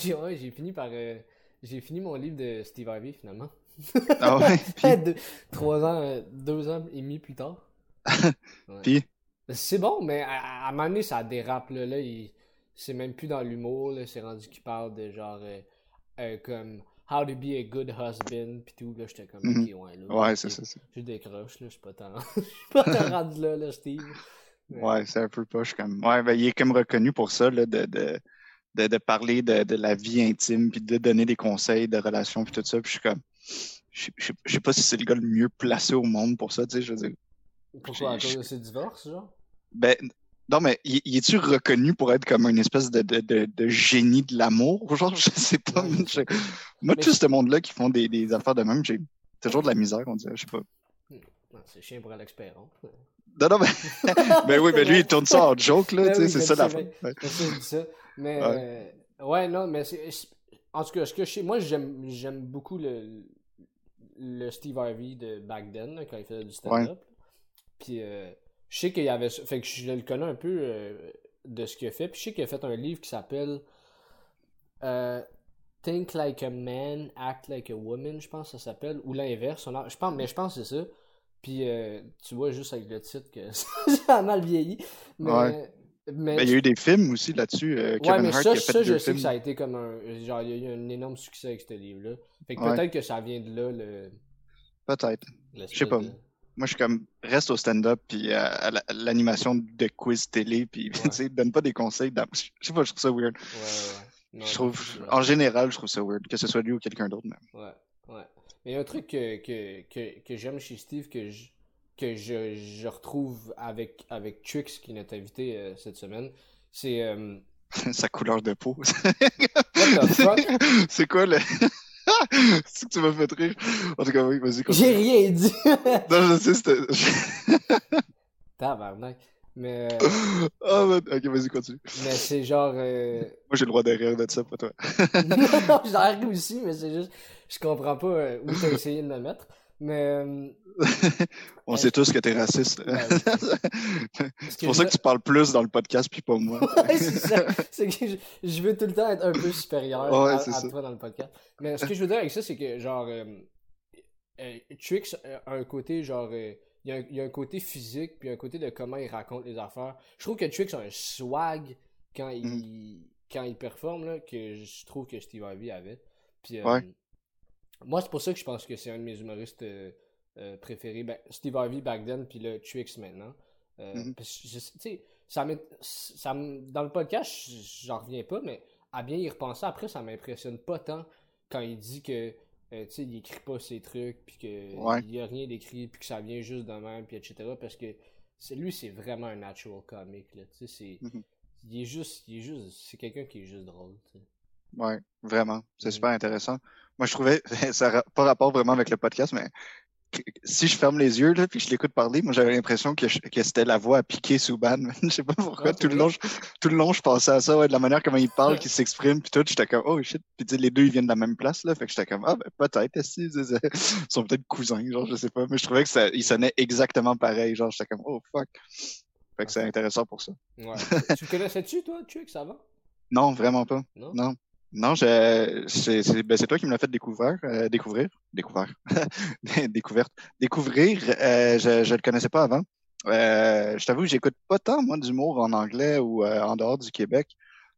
J'ai ouais, fini par. euh, j'ai fini mon livre de Steve Harvey finalement. Ah ouais? Deux- trois ans, euh, deux ans et demi plus tard. Ouais. Puis, C'est bon, mais à, à un moment donné, ça dérape. Là, là il- c'est même plus dans l'humour. C'est rendu qu'il parle de genre. euh, comme. How to be a good husband. Puis tout. Là, j'étais comme. Mhm. Ok, ouais, là. ouais, c'est ça. Je décroche, là. Je suis pas tant. Je suis pas tant rendu là, là, Steve. Ouais, c'est un peu poche comme. Ouais, ben, il est comme reconnu pour ça, là, de, de, de, de parler de, de la vie intime, puis de donner des conseils de relations, puis tout ça. Puis je suis comme. Je sais- je sais- je sais pas si c'est le gars le mieux placé au monde pour ça, tu sais. Je veux dire. Pourquoi à cause de ses divorces, genre? Ben, non, mais il est-tu reconnu pour être comme une espèce de, de, de, de génie de l'amour? Genre, je sais pas. Ouais, je- Moi, Mais tout ce monde-là qui font des, des affaires de même, j'ai toujours de la misère, on dirait. Je sais pas. Non, c'est chien pour Alex Perron. Non, non, mais. ben oui, mais lui, il tourne ça en joke, là, Ben tu sais, c'est je ça la fin. Ouais. Mais Ouais. euh, ouais, non, mais c'est. En tout cas, ce que je sais, moi j'aime j'aime beaucoup le, le Steve Harvey de back then, là, quand il faisait du stand-up. Puis euh, je sais qu'il y avait. Fait que je le connais un peu euh, de ce qu'il a fait. Puis je sais qu'il a fait un livre qui s'appelle euh, Think Like a Man, Act Like a Woman, je pense que ça s'appelle. Ou l'inverse. a- Je pense, mais je pense que c'est ça. Puis euh, tu vois juste avec le titre que ça a mal vieilli. Mais, Ouais. Mais Ben, il y a eu des films aussi là-dessus. euh, Ouais, mais Hart ça, qui a fait ça je sais que ça a été comme un. Genre, il y a eu un énorme succès avec ce livre-là. Fait que Ouais. peut-être que ça vient de là, le. Peut-être. Je sais pas. de- Moi, je suis comme, reste au stand-up, puis à, à la- l'animation de quiz télé, puis tu sais, donne pas des conseils. Je sais pas, je trouve ça weird. Ouais, ouais. Non, Je trouve, en général, je trouve ça weird, que ce soit lui ou quelqu'un d'autre, même. Ouais, ouais. Mais il y a un truc que, que, que, que j'aime chez Steve, que je, que je, je retrouve avec, avec Trix, qui est notre invité euh, cette semaine. C'est. euh, Sa couleur de peau. What the fuck? C'est quoi le. C'est que tu m'as fait rire. En tout cas, oui, vas-y. J'ai rien dit! Non, je sais, c'était. Tabarnak. Mais, euh, Ah, man. ok, vas-y, continue. mais c'est genre. euh, Moi, j'ai le droit de rire de ça, pas toi. non, j'en ris aussi, mais c'est juste. Je comprends pas où t'as essayé de me mettre. Mais. euh, On sait tous que t'es raciste. Ben. C'est pour ça que tu parles plus dans le podcast, puis pas moi. Ouais, c'est ça. C'est que je, je veux tout le temps être un peu supérieur Ouais, à, toi dans le podcast. Mais ce que je veux dire avec ça, c'est que genre euh, euh, Trix a un côté genre euh, il y, a un, il y a un côté physique puis un côté de comment il raconte les affaires. Je trouve que Trix a un swag quand il Mm. quand il performe là, que je trouve que Steve Harvey avait. Puis euh, Ouais. Moi c'est pour ça que je pense que c'est un de mes humoristes euh, euh, préférés. Ben, Steve Harvey back then puis le Trix maintenant. Euh, Mhm. parce que je- ça ça dans le podcast, j'en reviens pas, mais à bien y repenser après, ça m'impressionne pas tant quand il dit que euh, il écrit pas ses trucs, puis que Ouais. il y a rien d'écrit, puis que ça vient juste de même, puis etc. Parce que lui, c'est vraiment un natural comic, là. Tu sais, c'est. Mhm. Il est juste. Il est juste. C'est quelqu'un qui est juste drôle, tu sais. Ouais, vraiment. C'est Mhm. super intéressant. Moi, je trouvais, ça n'a pas rapport vraiment avec le podcast, mais si je ferme les yeux, là, puis je l'écoute parler, moi, j'avais l'impression que, que c'était la voix à piquer sous ban. Je sais pas pourquoi. Ah, tout, le long, je, tout le long, je pensais à ça, ouais, de la manière comment il parle, qu'il s'exprime, puis tout. J'étais comme, oh shit. Puis tu sais, les deux, ils viennent de la même place, là. Fait que j'étais comme, ah, ben, peut-être, qu'ils ils sont peut-être cousins, genre, je sais pas. Mais je trouvais que ça, ils sonnaient exactement pareil. Genre, j'étais comme, oh fuck. Fait que c'est intéressant pour ça. Ouais. tu connaissais-tu, toi, Trix, avant Non, vraiment pas. Non? Non. Non, je, c'est, c'est, ben, c'est toi qui me l'as fait découvrir, euh, découvrir, découvrir, découverte, découvrir. Euh, je, je le connaissais pas avant. Euh, je t'avoue, j'écoute pas tant moi d'humour en anglais ou euh, en dehors du Québec.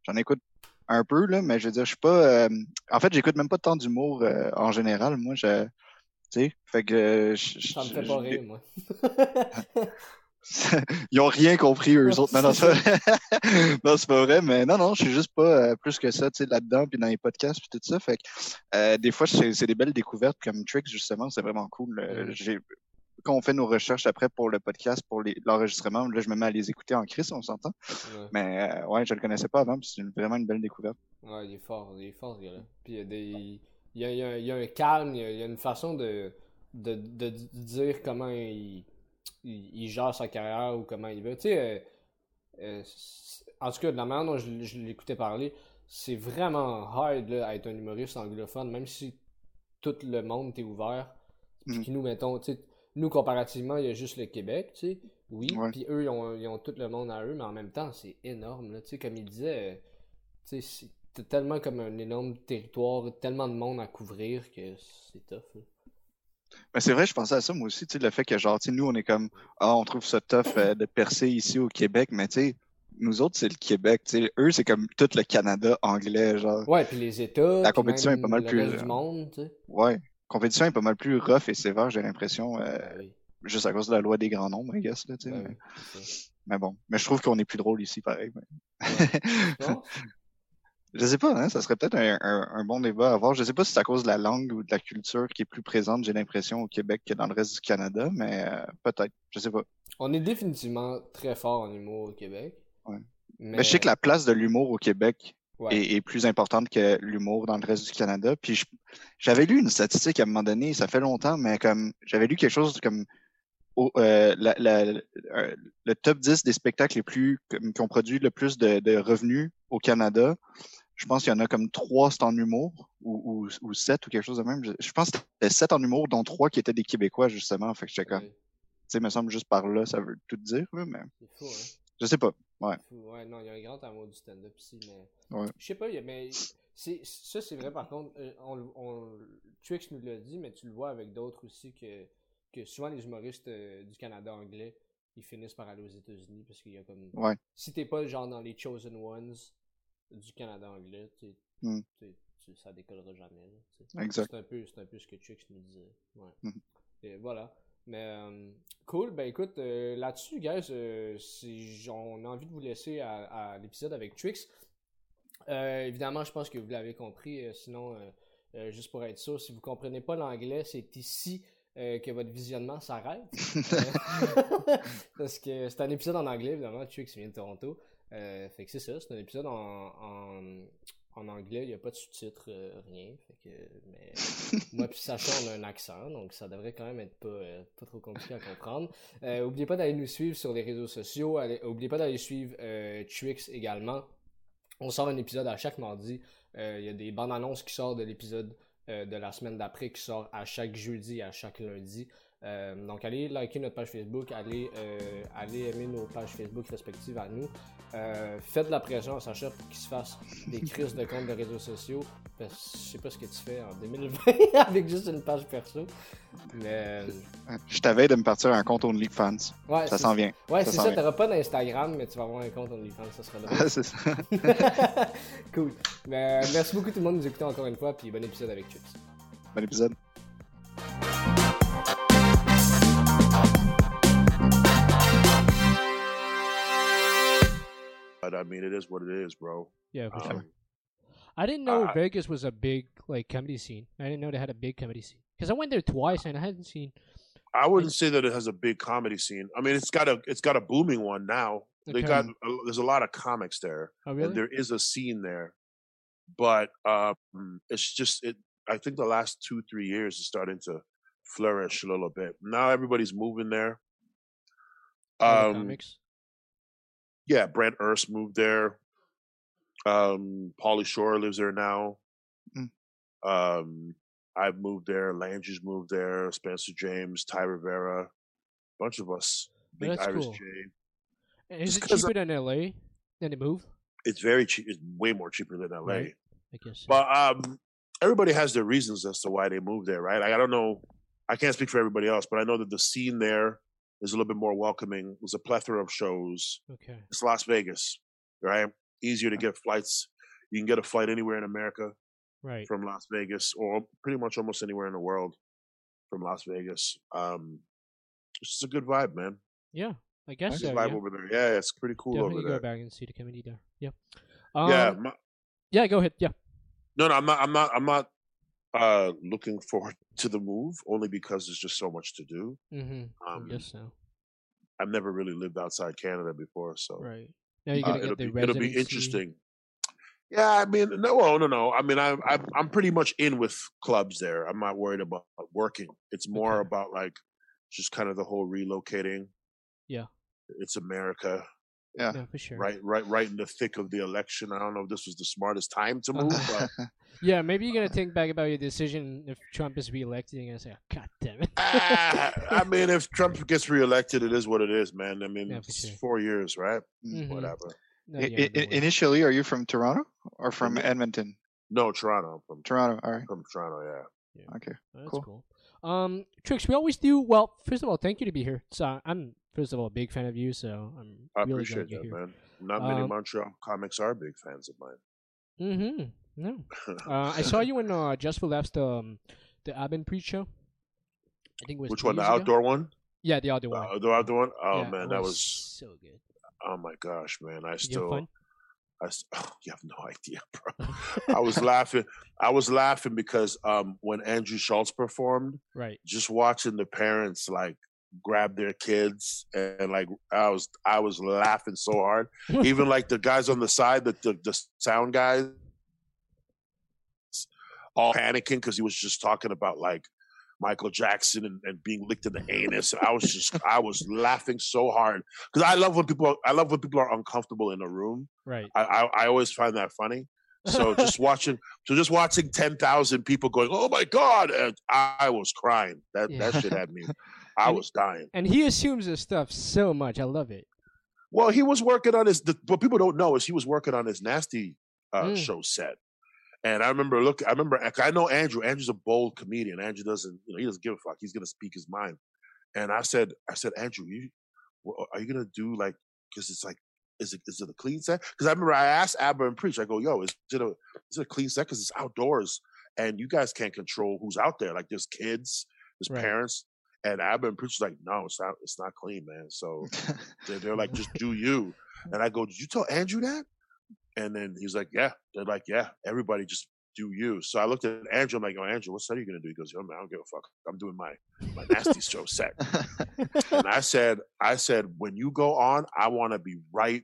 J'en écoute un peu là, mais je veux dire, je suis pas. euh, en fait, j'écoute même pas tant d'humour euh, en général. Moi, je, tu sais, fait que. je- je- Ça me fait pas rire, moi. Ils ont rien compris, eux autres. Non, non, C'est ça... non, c'est pas vrai, mais non, non, je suis juste pas euh, plus que ça, tu sais, là-dedans, puis dans les podcasts, puis tout ça. Fait que euh, des fois, c'est des belles découvertes comme Tricks, justement, c'est vraiment cool. Euh, j'ai- Quand on fait nos recherches après pour le podcast, pour l'enregistrement, là, je me mets à les écouter en crise, on s'entend. Ouais. Mais euh, ouais, je le connaissais pas avant, puis c'est vraiment une belle découverte. Ouais, il est fort, il est fort ce gars-là. Puis il y a des. Il y a, il y a- il y a un calme, il y a, il y a une façon de, de dire comment il, il, il gère sa carrière ou comment il veut. Tu sais, euh, euh, en tout cas, de la manière dont je, je l'écoutais parler, c'est vraiment hard là, à être un humoriste anglophone, même si tout le monde t'est ouvert. Puis que nous, mettons, tu sais, nous, comparativement, il y a juste le Québec, tu sais. Oui, puis eux, ils ont, ils ont tout le monde à eux, mais en même temps, c'est énorme, là. Tu sais, comme il disait, euh, tu sais, c'est- t'as tellement comme un énorme territoire, tellement de monde à couvrir que c'est tough. là. Mais c'est vrai, je pensais à ça moi aussi, tu sais, le fait que genre, tu sais, nous, on est comme, ah, on trouve ça tough euh, de percer ici au Québec, mais tu sais, nous autres, c'est le Québec, tu sais, eux, c'est comme tout le Canada anglais, genre. Ouais, puis les États. La compétition est pas mal plus, reste euh, du monde, tu sais. Ouais. compétition est pas mal plus rough et sévère, j'ai l'impression, euh, Ben oui, juste à cause de la loi des grands nombres, I guess, là, tu sais. ben mais... bon, mais je trouve qu'on est plus drôle ici, pareil. mais- Non? Je sais pas, hein, ça serait peut-être un, un- un bon débat à avoir. Je sais pas si c'est à cause de la langue ou de la culture qui est plus présente, j'ai l'impression, au Québec que dans le reste du Canada, mais euh, peut-être, je sais pas. On est définitivement très fort en humour au Québec. Ouais. Mais, Mais je sais que la place de l'humour au Québec ouais. est, est plus importante que l'humour dans le reste du Canada. Puis j'avais lu une statistique à un moment donné, ça fait longtemps, mais comme j'avais lu quelque chose comme au- euh, la- la- euh, le top 10 des spectacles les plus qui ont produit le plus de, de revenus au Canada. Je pense qu'il y en a comme trois c'est en humour ou, ou, ou sept ou quelque chose de même. Je, pense que c'était sept en humour, dont trois qui étaient des Québécois, justement. Fait que j'étais comme, tu sais, me semble juste par là, ça veut tout dire, là, mais C'est fou, hein. je sais pas. Ouais. C'est fou. Ouais, non, il y a un grand amour du stand-up ici, mais. Ouais. Je sais pas, mais ça, c'est vrai, par contre, euh, on, le- on, Twix nous l'a dit, mais tu le vois avec d'autres aussi, que, que souvent les humoristes euh, du Canada anglais, ils finissent par aller aux États-Unis parce qu'il y a comme. Ouais. Si t'es pas genre dans les Chosen Ones du Canada anglais, tu Hmm. tu- ça décollera jamais. là. Exact. C'est un, peu, c'est un peu ce que Twix nous disait. Ouais. Et voilà. Mais euh, cool, ben écoute, euh, là-dessus, guys, euh, c'est- on a envie de vous laisser à, à l'épisode avec Twix. Évidemment, je pense que vous l'avez compris. sinon, juste pour être sûr, si vous comprenez pas l'anglais, c'est ici que votre visionnement s'arrête. Parce que c'est un épisode en anglais, évidemment. Twix vient de Toronto. Euh, fait que c'est ça, c'est un épisode en, en, en anglais. Il n'y a pas de sous-titres, euh, rien. Fait que, mais moi puis Sacha, on a un accent, donc ça devrait quand même être pas, euh, pas trop compliqué à comprendre. Euh, oubliez pas d'aller nous suivre sur les réseaux sociaux. Allez, oubliez pas d'aller suivre Twix également. On sort un épisode à chaque mardi. Il y a des bandes annonces qui sortent de l'épisode de la semaine d'après qui sort à chaque jeudi et à chaque lundi. Euh, donc allez liker notre page Facebook, allez, euh, allez aimer nos pages Facebook respectives à nous. Euh, faites de la pression à Sacha pour qu'il se fasse des crises de comptes de réseaux sociaux. Que je sais pas ce que tu fais en 2020 avec juste une page perso. Mais Je t'avais de me partir un compte OnlyFans. ouais, Ça s'en vient. Ouais, c'est ça, vient. t'auras pas d'Instagram, mais tu vas avoir un compte OnlyFans, ça serait drôle. c'est ça. cool. Mais, merci beaucoup tout le monde de nous écouter encore une fois, puis bon épisode avec Chips. Bon épisode. But I mean, it is what it is, bro. Yeah, for Um, sure. I didn't know Vegas was a big like comedy scene. I didn't know they had a big comedy scene because I went there twice and I hadn't seen. I wouldn't say that it has a big comedy scene. I mean, it's got a it's got a booming one now. They got a, there's a lot of comics there, Oh really? and there is a scene there, but um, it's just it. I think the last two three years is starting to flourish a little bit. Now everybody's moving there. Um, comics. Yeah, Brent Erst moved there. Um, Pauly Shore lives there now. Mm. Um, I've moved there. Landry's moved there. Spencer James, Ty Rivera, bunch of us. Big That's Iris cool. J. And Is just it 'cause cheaper than LA? Then they move. It's very cheap. It's way more cheaper than LA. Right. I guess. But um, everybody has their reasons as to why they moved there, right? Like, I don't know. I can't speak for everybody else, but I know that the scene there is a little bit more welcoming. There's a plethora of shows. okay. It's Las Vegas, right? Easier to get flights. You can get a flight anywhere in America Right. from Las Vegas, or pretty much almost anywhere in the world from Las Vegas. Um, it's just a good vibe, man. Yeah. I guess Good so. vibe Yeah. over there. Yeah, it's pretty cool Definitely over go back and see the comedy there. Yeah. yeah, Um, my- Yeah. Go ahead. Yeah. no, no, I'm not. I'm not. I'm not uh looking forward to the move only because there's just so much to do. Mm-hmm. Um, I guess so. I've never really lived outside Canada before, so Right. Now you're uh, gonna it'll, the be, it'll be interesting. Yeah, I mean, no, well, no, no. I mean, I'm I'm I'm pretty much in with clubs there. I'm not worried about working. It's more Okay. about like just kind of the whole relocating. Yeah. it's America, Yeah, for sure. right, right, right in the thick of the election. I don't know if this was the smartest time to move, but Yeah, maybe you're gonna think back about your decision if Trump is reelected. You're gonna say, oh, "God damn it." ah, I mean, if Trump gets reelected, it is what it is, man. I mean, Yeah, it's sure. four years, right? Mhm. Whatever. No, I- yeah, I- no initially, are you from Toronto or from. Edmonton? No, Toronto. I'm from Toronto. All right. from Toronto. Yeah. Okay. That's cool. cool. Um, Tricks, we always do. Well, first of all, thank you to be here. So I'm first of all a big fan of you. So I'm I really appreciate that, here. man. Not many Um, Montreal comics are big fans of mine. Mm-hmm. No. Uh, I saw you in uh, Just for Laughs, the um, the Abin pre show. I think it was Which one? The years ago. outdoor one? Yeah, the outdoor one. Uh, the outdoor one? Oh Yeah, man, that was. so good. Oh my gosh, man! I Did still. I s- oh, you have no idea, bro. I was laughing. I was laughing because um, when Andrew Schulz performed, right. just watching the parents like grab their kids and like I was I was laughing so hard. Even like the guys on the side, the the, the sound guys, all panicking because he was just talking about like Michael Jackson and, and being licked in the anus. And I was just I was laughing so hard because I love when people I love when people are uncomfortable in a room. Right. I, I, I always find that funny. So just watching, so just watching ten thousand people going, "Oh my god!" And I, was crying. That Yeah. that shit had me. I And- was dying. And he assumes this stuff so much. I love it. Well, he was working on his. The, what people don't know is he was working on his nasty uh, Mm. show set. And I remember, look, I remember, I know Andrew. Andrew's a bold comedian. Andrew doesn't, you know, he doesn't give a fuck. He's gonna speak his mind. And I said, I said, Andrew, you, are you gonna do like? Because it's like, is it is it a clean set? Because I remember I asked Aba and Preach. I go, yo, is it a is it a clean set? Because it's outdoors, and you guys can't control who's out there. Like there's kids, there's Right. parents. And Aba and Preach was like, no, it's not. It's not clean, man. So they're, they're like, just do you. And I go, did you tell Andrew that? And then he's like, yeah. They're like, yeah, everybody just do you. So I looked at Andrew. I'm like, oh, Andrew, what set are you going to do? He goes, yo, man, I don't give a fuck. I'm doing my, my nasty show set. And I said, I said, when you go on, I want to be right,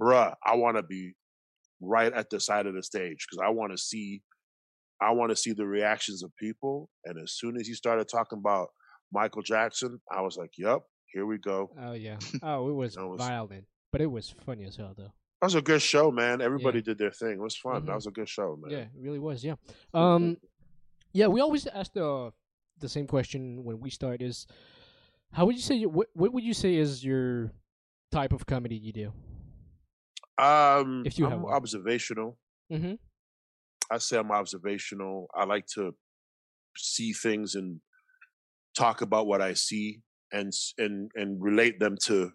bruh. I want to be right at the side of the stage because I want to see, I want to see the reactions of people. And as soon as he started talking about Michael Jackson, I was like, yep, here we go. Oh yeah. Oh, it was was- violent, but it was funny as hell though. That was a good show, man. Everybody did their thing. It was fun. Mhm. That was a good show, man. Yeah, it really was. Yeah. Um, yeah. We always ask the the same question when we start: is how would you say what what would you say is your type of comedy you do? Um, If you I'm have one. observational. Mm-hmm. I say I'm observational. I like to see things and talk about what I see and and and relate them to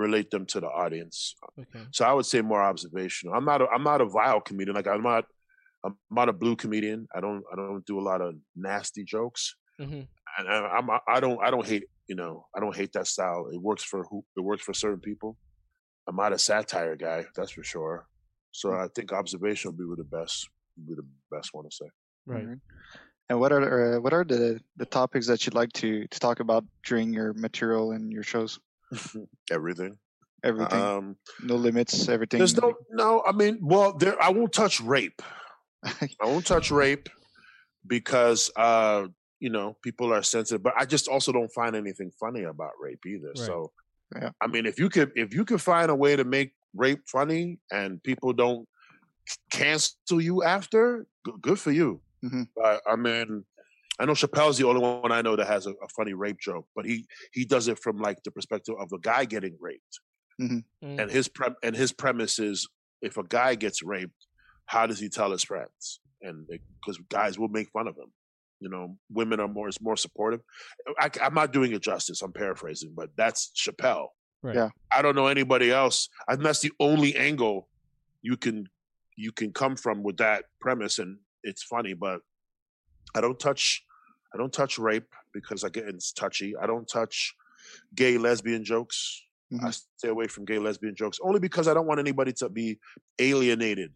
relate them to the audience. Okay. So I would say more observational. I'm not a, I'm not a vile comedian. Like I'm not I'm not a blue comedian. I don't I don't do a lot of nasty jokes. Mm-hmm. And I, I'm I don't I don't hate you know I don't hate that style. It works for who it works for certain people. I'm not a satire guy, that's for sure. So I think observation would be the best would be the best one to say. Right. Alright. And what are uh, what are the the topics that you'd like to to talk about during your material and your shows? Everything. Everything, Um, no limits, everything. there's no no. I mean, well, there. I won't touch rape. I won't touch rape because uh, you know people are sensitive. But I just also don't find anything funny about rape either. Right. So, Yeah. I mean, if you could if you could find a way to make rape funny and people don't cancel you after, good, good for you. Mhm. But I mean. I know Chappelle's the only one I know that has a, a funny rape joke, but he he does it from like the perspective of a guy getting raped Mm. and his pre- and his premise is if a guy gets raped, how does he tell his friends? And because guys will make fun of him, you know, women are more is more supportive. I, am not doing it justice. I'm paraphrasing, but that's Chappelle. Right. Yeah. I don't know anybody else. I think that's the only angle you can you can come from with that premise, and it's funny. But I don't touch I don't touch rape because I get it's touchy. I don't touch gay lesbian jokes. I Mhm. stay away from gay lesbian jokes only because I don't want anybody to be alienated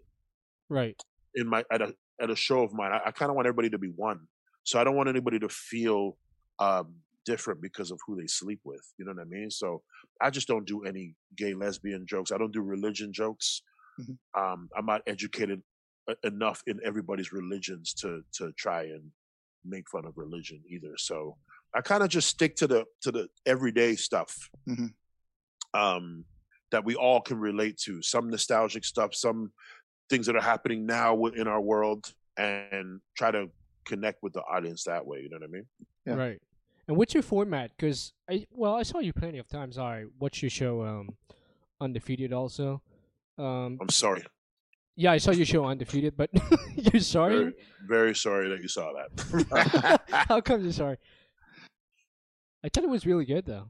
Right. in my at a at a show of mine. I, I kind of want everybody to be one, so I don't want anybody to feel um, different because of who they sleep with. You know what I mean? So I just don't do any gay lesbian jokes. I don't do religion jokes. Mhm. Um, I'm not educated enough in everybody's religions to to try and make fun of religion either. So I kind of just stick to the to the everyday stuff Mhm. um, that we all can relate to. Some nostalgic stuff, some things that are happening now wi- in our world, and try to connect with the audience that way. You know what I mean? Yeah. Right. And what's your format? Because I well, I saw you plenty of times. I watched your show, um, Undefeated also. Um, I'm sorry. Yeah, I saw your show undefeated, but you're sorry. Very, very sorry that you saw that. How come you're sorry? I thought it was really good though.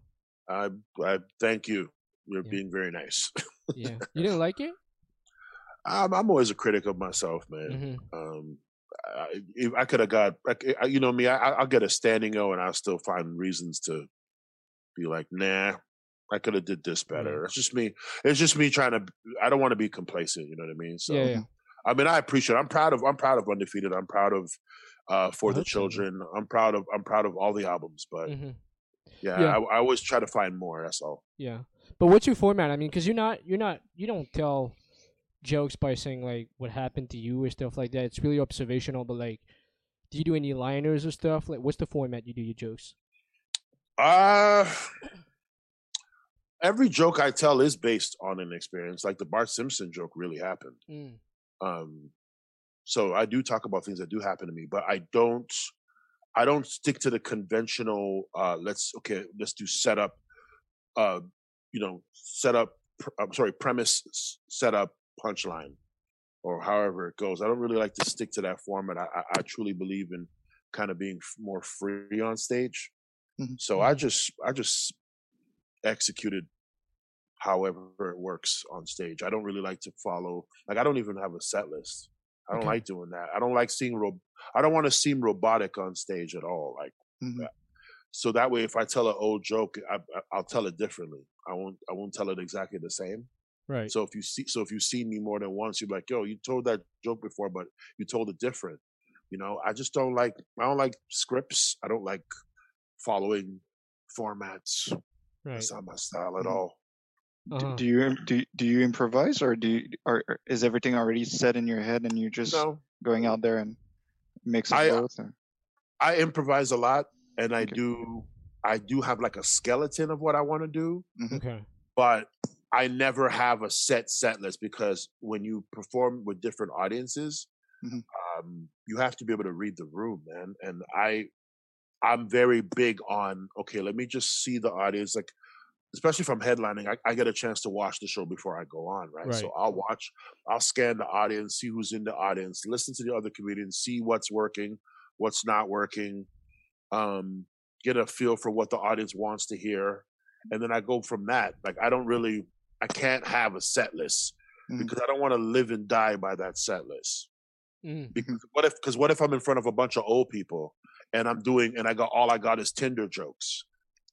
I I thank you. You're Yeah. being very nice. Yeah, you didn't like it? I'm I'm always a critic of myself, man. hmm Um, I, I could have got, I- you know me, I, I'll get a standing O, and I'll still find reasons to be like, nah, I could have did this better. It's just me. It's just me trying to. I don't want to be complacent. You know what I mean? So, yeah, yeah. I mean, I appreciate. I'm proud of. I'm proud of undefeated. I'm proud of. Uh, for the hope so, children, I'm proud of. I'm proud of all the albums, but hmm yeah, Yeah. I, I always try to find more. That's all. Yeah, but what's your format? I mean, because you're not, you're not, you don't tell jokes by saying like what happened to you or stuff like that. It's really observational. But like, do you do any liners or stuff? Like, what's the format you do your jokes? Uh every joke I tell is based on an experience. Like the Bart Simpson joke really happened. Mm. Um so I do talk about things that do happen to me, but I don't I don't stick to the conventional uh let's okay, let's do setup uh you know, setup I'm sorry, premise setup punchline or however it goes. I don't really like to stick to that format. I I, truly believe in kind of being f- more free on stage. Mhm. So I just I just executed however it works on stage. I don't really like to follow like I don't even have a set list. I don't Okay. like doing that. I don't like seeing ro- I don't want to seem robotic on stage at all. Like Mhm. so that way if I tell an old joke, I, I, I'll tell it differently. I won't I won't tell it exactly the same. Right. So if you see so if you've seen me more than once, you're like, yo, you told that joke before, but you told it different. You know, I just don't like I don't like scripts. I don't like following formats. right. That's not my style at Mhm. all. Do, Uh-huh. do you do you- do you improvise or do you, or, or is everything already set in your head and you're just No, going out there and mix of I- both? Or? I improvise a lot, and I Okay. do I do have like a skeleton of what I want to do, Okay. but I never have a set set list because when you perform with different audiences, Mhm. um, you have to be able to read the room, man. And I, I'm very big on okay. Let me just see the audience, like especially if I'm headlining. I, I get a chance to watch the show before I go on, right? So I'll watch, I'll scan the audience, see who's in the audience, listen to the other comedians, see what's working, what's not working, um, get a feel for what the audience wants to hear, and then I go from that. Like I don't really, I can't have a set list Mhm. because I don't want to live and die by that set list. Mm. Because what if? Because what if I'm in front of a bunch of old people and I'm doing and I got all I got is Tinder jokes,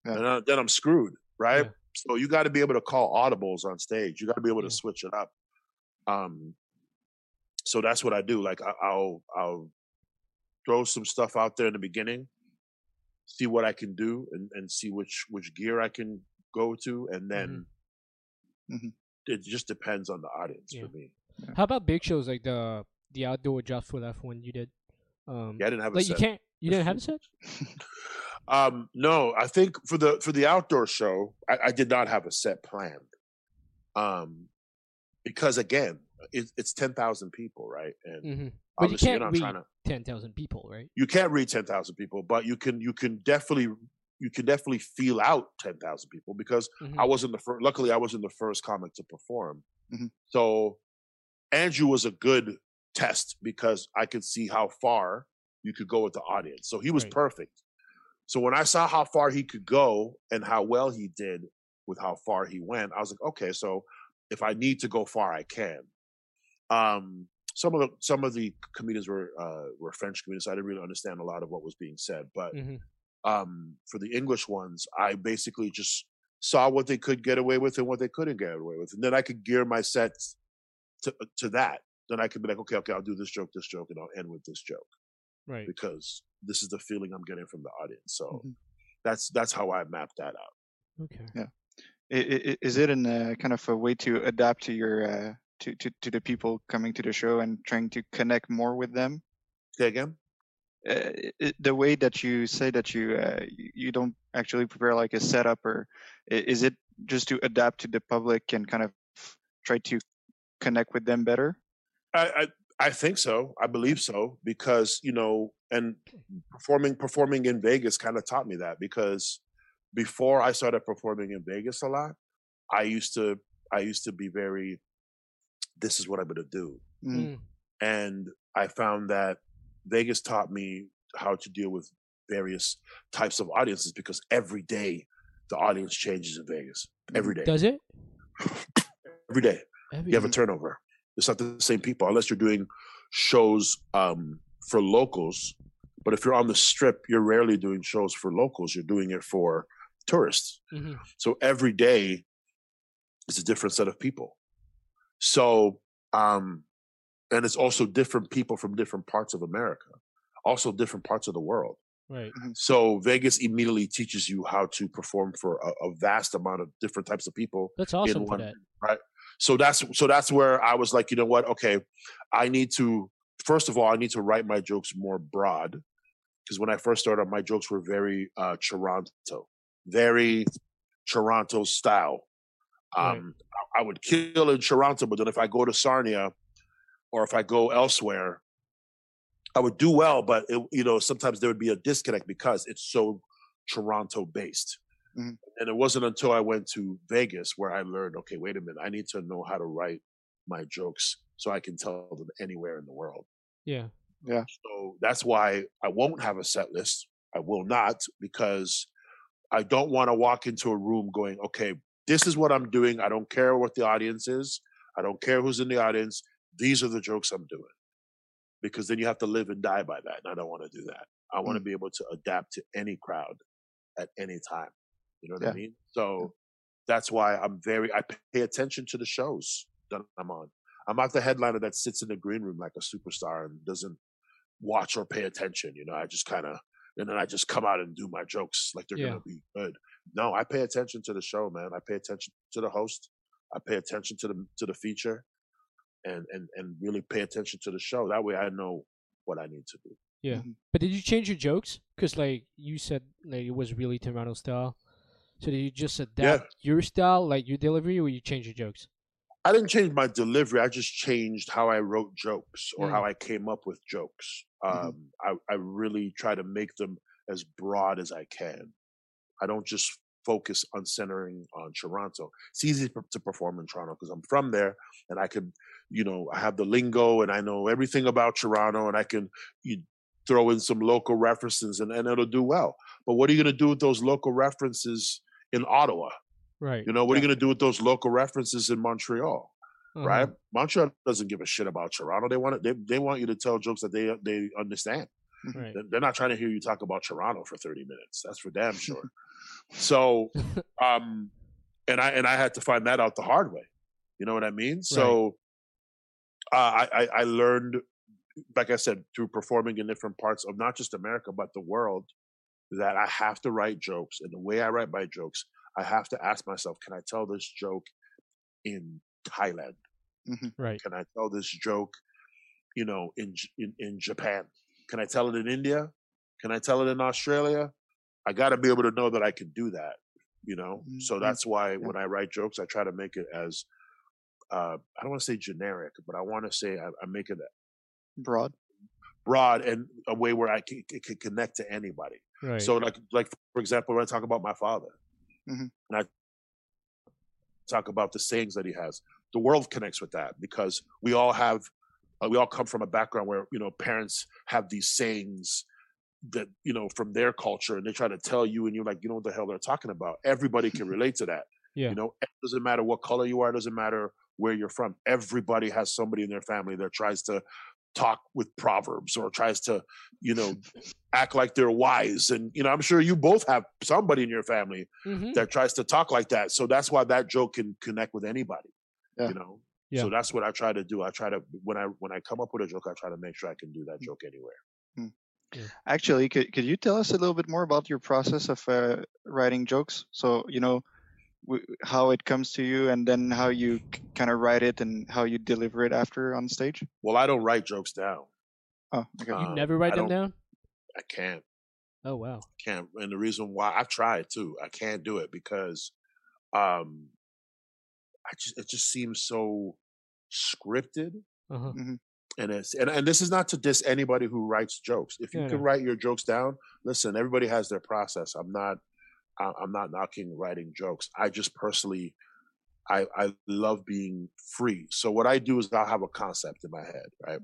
Yeah. and I, then I'm screwed, right? Yeah. So you got to be able to call audibles on stage. You got to be able Yeah. to switch it up. Um, so that's what I do. Like I, I'll I'll throw some stuff out there in the beginning, see what I can do, and and see which which gear I can go to, and then Mhm. it just depends on the audience Yeah. for me. How about big shows like the the outdoor Just for Laughs one you did? Um, Yeah, I didn't have a like you set. can't, you didn't have a set. Um, no, I think for the for the outdoor show, I, I did not have a set planned. Um, because again, it, it's ten thousand people, right? And hmm But you can't you're not read to. ten thousand people, right? You can't read ten thousand people, but you can you can definitely you can definitely feel out ten thousand people because Mhm. I wasn't the first. Luckily, I wasn't the first comic to perform. Mhm. So Andrew was a good test because I could see how far you could go with the audience. So he was Right. perfect. So when I saw how far he could go and how well he did with how far he went, I was like, okay, so if I need to go far, I can. Um, some of the some of the comedians were uh, were French comedians. So I didn't really understand a lot of what was being said, but hmm um, for the English ones, I basically just saw what they could get away with and what they couldn't get away with, and then I could gear my sets to to that. Then I could be like, okay, okay, I'll do this joke, this joke, and I'll end with this joke Right. because this is the feeling I'm getting from the audience. So Mhm. that's that's how I mapped that out. Okay. I- i- Is it in a kind of a way to adapt to your uh, to, to to the people coming to the show and trying to connect more with them? Say again. uh, i- the way that you say that you uh, you- you don't actually prepare like a setup or is it just to adapt to the public and kind of try to connect with them better I, I I think so. I believe so because you know, and performing performing in Vegas kind of taught me that because before I started performing in Vegas a lot, I used to I used to be very this is what I'm going to do. Mm. Mm. And I found that Vegas taught me how to deal with various types of audiences because every day the audience changes in Vegas. Every day. Does it? Every day. Every You have a turnover. It's not the same people unless you're doing shows um, for locals. But if you're on the strip, you're rarely doing shows for locals. You're doing it for tourists. Mhm. So every day is a different set of people. So, um, and it's also different people from different parts of America, also different parts of the world. Right. So Vegas immediately teaches you how to perform for a, a vast amount of different types of people. That's awesome for one- that. Right. So that's so that's where I was like, you know what? Okay, I need to first of all, I need to write my jokes more broad because when I first started, my jokes were very uh, Toronto, very Toronto style. Um, I I would kill in Toronto, but then if I go to Sarnia or if I go elsewhere, I would do well. But it, you know, sometimes there would be a disconnect because it's so Toronto based. Mhm. And it wasn't until I went to Vegas where I learned, okay, wait a minute, I need to know how to write my jokes so I can tell them anywhere in the world. Yeah. Yeah. So that's why I won't have a set list. I will not because I don't want to walk into a room going, okay, this is what I'm doing. I don't care what the audience is. I don't care who's in the audience. These are the jokes I'm doing. Because then you have to live and die by that. And I don't want to do that. I want to be able to adapt to any crowd at any time. You know what Yeah. I mean? So that's why I'm very, I pay attention to the shows that I'm on. I'm not the headliner that sits in the green room like a superstar and doesn't watch or pay attention. You know, I just kind of, and then I just come out and do my jokes like they're Yeah. going to be good. No, I pay attention to the show, man. I pay attention to the host. I pay attention to the to the feature, and and and really pay attention to the show. That way, I know what I need to do. Yeah. Mhm. But did you change your jokes? Because like you said, like it was really Toronto style. So did you just adapt your style, like your delivery, or you change your jokes? I didn't change my delivery. I just changed how I wrote jokes or Mm. how I came up with jokes. Mhm. Um, I, I really try to make them as broad as I can. I don't just focus on centering on Toronto. It's easy to perform in Toronto because I'm from there and I could, you know, I have the lingo and I know everything about Toronto and I can you throw in some local references and, and it'll do well. But what are you going to do with those local references in Ottawa? Right. You know, what are you going to do with those local references in Montreal? Uh-huh. right? Montreal doesn't give a shit about Toronto. They want it, they they want you to tell jokes that they they understand. Right. They're- not trying to hear you talk about Toronto for thirty minutes. That's for damn sure. so, um, and I and I had to find that out the hard way. You know what I mean? So, uh, I, I I learned, like I said, through performing in different parts of not just America but the world, that I have to write jokes, and the way I write my jokes, I have to ask myself, can I tell this joke in Thailand? Right. Can I tell this joke, you know, in in, in Japan? Can I tell it in India? Can I tell it in Australia? I got to be able to know that I can do that, you know. So Mhm. that's why when I write jokes, I try to make it as uh, I don't want to say generic, but I want to say I, I make it Broad. Broad and a way where I can, can connect to anybody. Right. So, like, like for example, when I talk about my father, Mhm. and I talk about the sayings that he has, the world connects with that because we all have, uh, we all come from a background where you know parents have these sayings that you know from their culture, and they try to tell you, and you're like, you know what the hell they're talking about. Everybody can relate to that. Yeah. You know, it doesn't matter what color you are, it doesn't matter where you're from. Everybody has somebody in their family that tries to talk with proverbs or tries to, you know, act like they're wise. And, you know, I'm sure you both have somebody in your family Mhm. that tries to talk like that. So that's why that joke can connect with anybody. Yeah. You know? Yeah. So that's what I try to do. I try to when I when I come up with a joke, I try to make sure I can do that Mm. joke anywhere. Actually, could could you tell us a little bit more about your process of uh, writing jokes? So you know w- how it comes to you, and then how you kind of write it and how you deliver it after on stage. Well, I don't write jokes down. Oh, okay. you um, never write I them down. I can't. Oh wow. I can't and the reason why I've tried too, I can't do it because um I just it just seems so scripted Uh huh. and it's and, and this is not to diss anybody who writes jokes. If you No, can no. write your jokes down, listen, everybody has their process. I'm not I- I'm not knocking writing jokes. I just personally I, I love being free. So what I do is I'll have a concept in my head, right?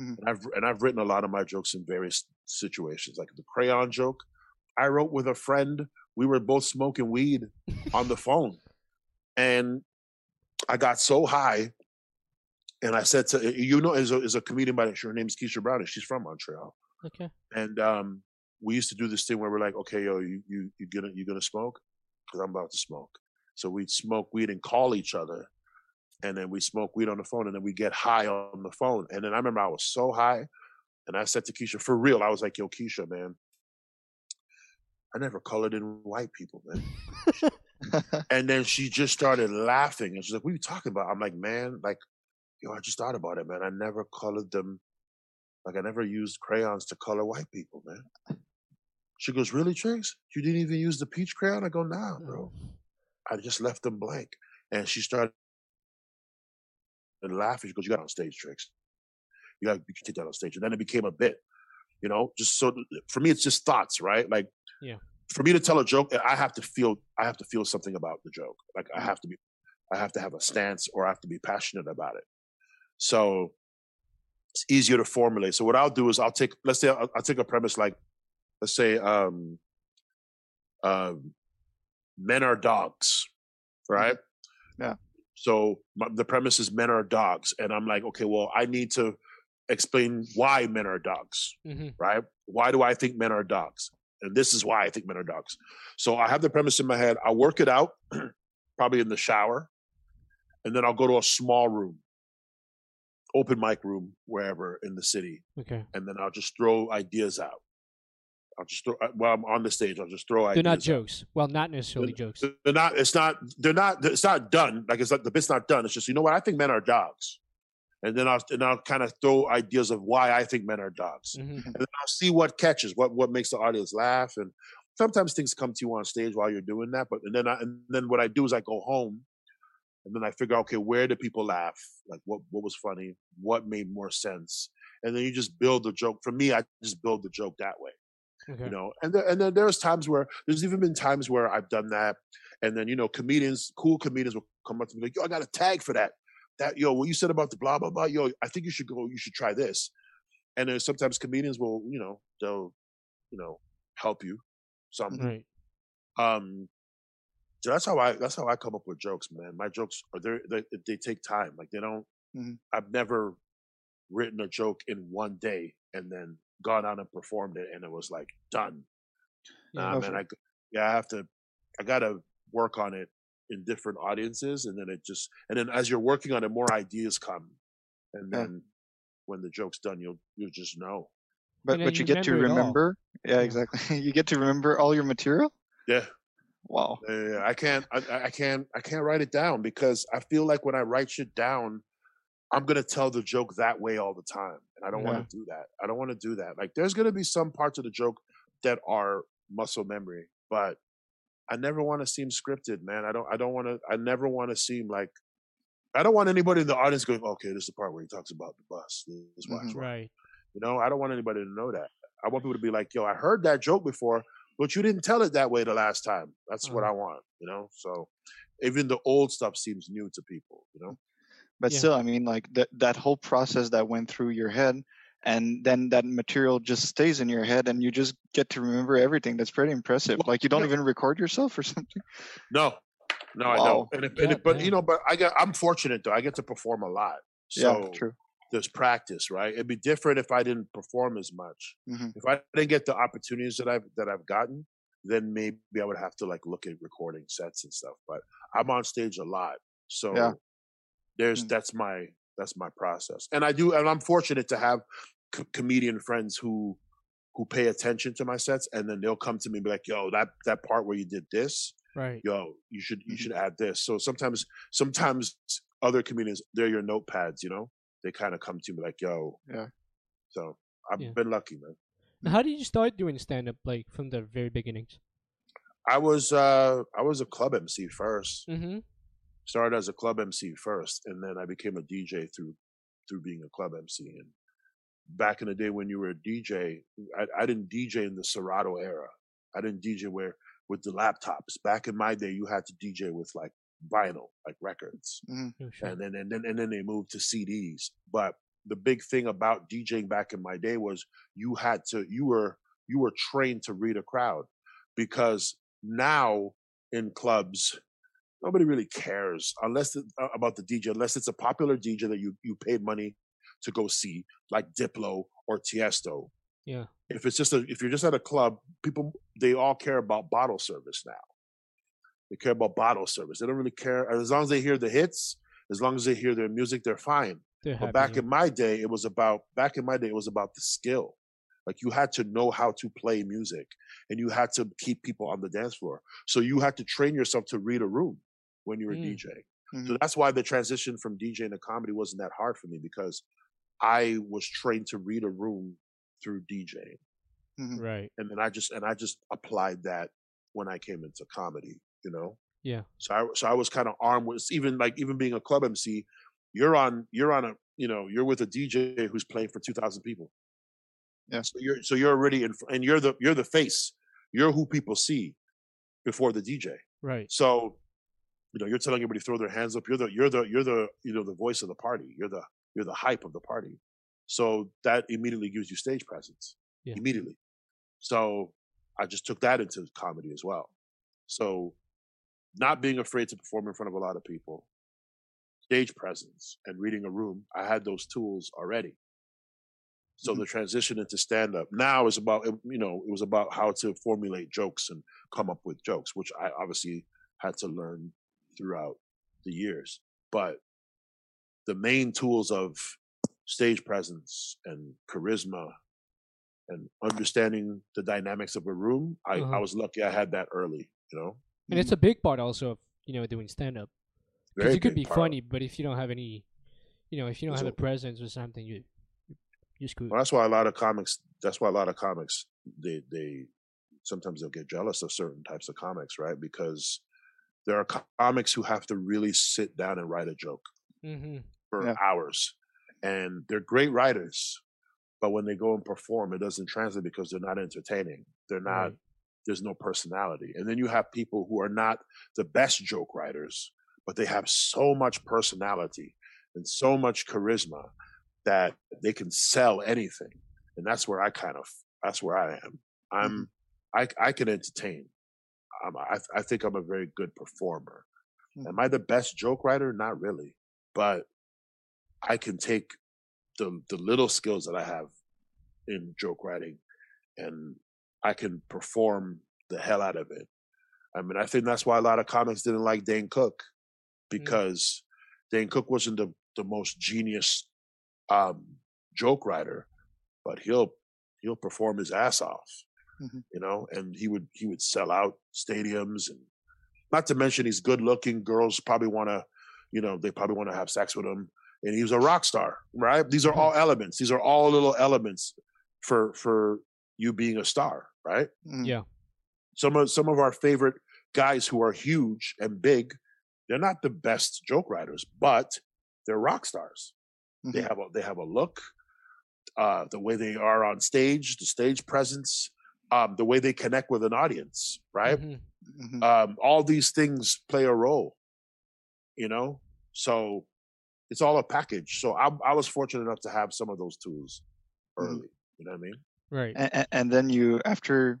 Mhm. And I've and I've written a lot of my jokes in various situations, like the crayon joke. I wrote with a friend. We were both smoking weed on the phone, and I got so high, and I said to you know is a is a comedian by the, her name's Keisha Brown, and she's from Montreal. Okay. And um, we used to do this thing where we're like, okay, yo, you you you gonna you gonna smoke? Because I'm about to smoke. So we'd smoke weed and call each other, and then we smoke weed on the phone, and then we get high on the phone. And then I remember I was so high, and I said to Keisha, for real, I was like, yo, Keisha, man, I never colored in white people, man. and then she just started laughing, and she's like, what are you talking about? I'm like, man, like, yo, I just thought about it, man. I never colored them like I never used crayons to color white people, man. She goes, Really, Tricks? You didn't even use the peach crayon? I go, nah, mm. bro. I just left them blank. And she started laughing. She goes, You got on stage, Tricks. You got you can take that on stage. And then it became a bit, you know, just so for me, it's just thoughts, right? Like Yeah. for me to tell a joke, I have to feel I have to feel something about the joke. Like I have to be I have to have a stance or I have to be passionate about it. So it's easier to formulate. So what I'll do is I'll take, let's say I'll, I'll take a premise like, let's say, um, um, men are dogs, right? Yeah. So my, the premise is men are dogs, and I'm like, okay, well, I need to explain why men are dogs, Mm-hmm. right? Why do I think men are dogs? And this is why I think men are dogs. So I have the premise in my head. I'll work it out, probably in the shower, and then I'll go to a small room, open mic room, wherever in the city, Okay. and then I'll just throw ideas out. I'll just throw while I'm on the stage. I'll just throw They're not out. jokes. Well, not necessarily jokes. They're not. It's not. They're not. It's not done. Like it's not. The bit's not done. It's just you know what I think men are dogs, and then I'll and I'll kind of throw ideas of why I think men are dogs, hmm and then I'll see what catches, what what makes the audience laugh, and sometimes things come to you on stage while you're doing that. But and then I, and then what I do is I go home, and then I figure out okay where do people laugh, like what what was funny, what made more sense, and then you just build the joke. For me, I just build the joke that way Okay. you know and there, and then there's times where there's even been times where i've done that and then you know comedians cool comedians will come up to me like yo i got a tag for that that yo what you said about the blah blah blah yo i think you should go you should try this and then sometimes comedians will you know they'll you know help you something Right. um so that's how i that's how i come up with jokes man my jokes are they they, they take time like they don't Mhm. i've never written a joke in one day and then gone out and performed it and it was like done Yeah. Um, nah, man, sure. I, g- yeah, I have to, I gotta work on it in different audiences, and then it just, and then as you're working on it, more ideas come, and Yeah. then when the joke's done, you'll you'll just know. but but you you get to remember it all. remember. Yeah, Yeah. exactly. you get to remember all your material. Yeah, Wow. yeah, yeah, I can't, I, I I can't, I can't write it down because I feel like when I write shit down, I'm gonna tell the joke that way all the time, and I don't Yeah. want to do that. I don't want to do that. Like, there's gonna be some parts of the joke that are muscle memory, but I never want to seem scripted, man. I don't. I don't want to. I never want to seem like. I don't want anybody in the audience going, "Okay, this is the part where he talks about the bus." This is. Mhm. Right. You know, I don't want anybody to know that. I want people to be like, "Yo, I heard that joke before, but you didn't tell it that way the last time." That's what Uh-huh. I want. You know, so even the old stuff seems new to people. You know. But Yeah. still, I mean, like that that whole process that went through your head, and then that material just stays in your head, and you just get to remember everything. That's pretty impressive. Like you don't yeah. even record yourself or something. No, no, I Wow. don't. And, it, and it, but man. you know, but I get. I'm fortunate though. I get to perform a lot. So yeah, true. there's practice, right? It'd be different if I didn't perform as much. Mhm. If I didn't get the opportunities that I've that I've gotten, then maybe I would have to like look at recording sets and stuff. But I'm on stage a lot, so Yeah. There's Mm. that's my that's my process. And I do, and I'm fortunate to have co- comedian friends who who pay attention to my sets, and then they'll come to me and be like, "Yo, that that part where you did this, Right. yo, you should you Mhm. should add this." So sometimes sometimes other comedians they're your notepads, you know. They kind of come to me like, "Yo," Yeah. So I've Yeah. been lucky, man. Now, how did you start doing stand up, like from the very beginnings? I was uh I was a club MC first. Mm-hmm. Started as a club MC first, and then I became a DJ through through being a club MC. And back in the day when you were a DJ, I, I didn't DJ in the Serato era. I didn't DJ where with the laptops. Back in my day, you had to DJ with like vinyl, like records, Mhm. Oh, sure. and then and then and then they moved to CDs. But the big thing about DJing back in my day was you had to you were you were trained to read a crowd because now in clubs nobody really cares unless it, uh, about the DJ unless it's a popular DJ that you you paid money to go see like Diplo or Tiesto. Yeah. If it's just a if you're just at a club, people they all care about bottle service now. They care about bottle service. They don't really care as long as they hear the hits, as long as they hear their music, they're fine. They're But happy, back yeah. in my day, it was about back in my day, it was about the skill. Like you had to know how to play music and you had to keep people on the dance floor. So you had to train yourself to read a room when you were Mm. DJing. So Mhm. that's why the transition from DJing to comedy wasn't that hard for me because I was trained to read a room through DJing. Mhm. right. And then I just and I just applied that when I came into comedy, you know? Yeah. So I so I was kind of armed with even like even being a club MC, you're on you're on a you know you're with a DJ who's playing for two thousand people. Yeah. So you're so you're already in and you're the you're the face. You're who people see before the DJ. Right. So you know you're telling everybody to throw their hands up. You're the you're the you're the you know the voice of the party. You're the you're the hype of the party. So that immediately gives you stage presence. Yeah. Immediately. So I just took that into comedy as well. So not being afraid to perform in front of a lot of people, stage presence, and reading a room, I had those tools already. So Mhm. the transition into stand up now is about, you know, it was about how to formulate jokes and come up with jokes, which I obviously had to learn throughout the years. But the main tools of stage presence and charisma and understanding the dynamics of a room, I, I Uh-huh. was lucky I had that early, you know? And it's a big part also of you know doing stand up because you could be part. funny, but if you don't have any, you know, if you don't have a presence or something, you you're screwed. Well, that's why a lot of comics. That's why a lot of comics they they sometimes they'll get jealous of certain types of comics, right? Because there are comics who have to really sit down and write a joke Mm-hmm. for Yeah. hours, and they're great writers, but when they go and perform, it doesn't translate because they're not entertaining. They're not. Right. There's no personality, and then you have people who are not the best joke writers, but they have so much personality and so much charisma that they can sell anything. And that's where I kind of that's where I am. I'm I I can entertain. I'm, I I think I'm a very good performer. Mhm. Am I the best joke writer? Not really, but I can take the the little skills that I have in joke writing, and I can perform the hell out of it. I mean, I think that's why a lot of comics didn't like Dane Cook because Dane Cook wasn't the, the most genius um, joke writer, but he'll he'll perform his ass off, Mhm. you know, and he would he would sell out stadiums and not to mention he's good looking. Girls probably want to, you know, they probably want to have sex with him, and he was a rock star, right? These are all elements. These are all little elements for for you being a star, right? Mhm. Yeah. some of some of our favorite guys who are huge and big, they're not the best joke writers, but they're rock stars. They Mhm. have a they have a look, uh, the way they are on stage, the stage presence, um, the way they connect with an audience, right? Mhm. Mhm. Um, all these things play a role, you know. So it's all a package. So I, I was fortunate enough to have some of those tools Mhm. early. You know what I mean? Right. and, and then you after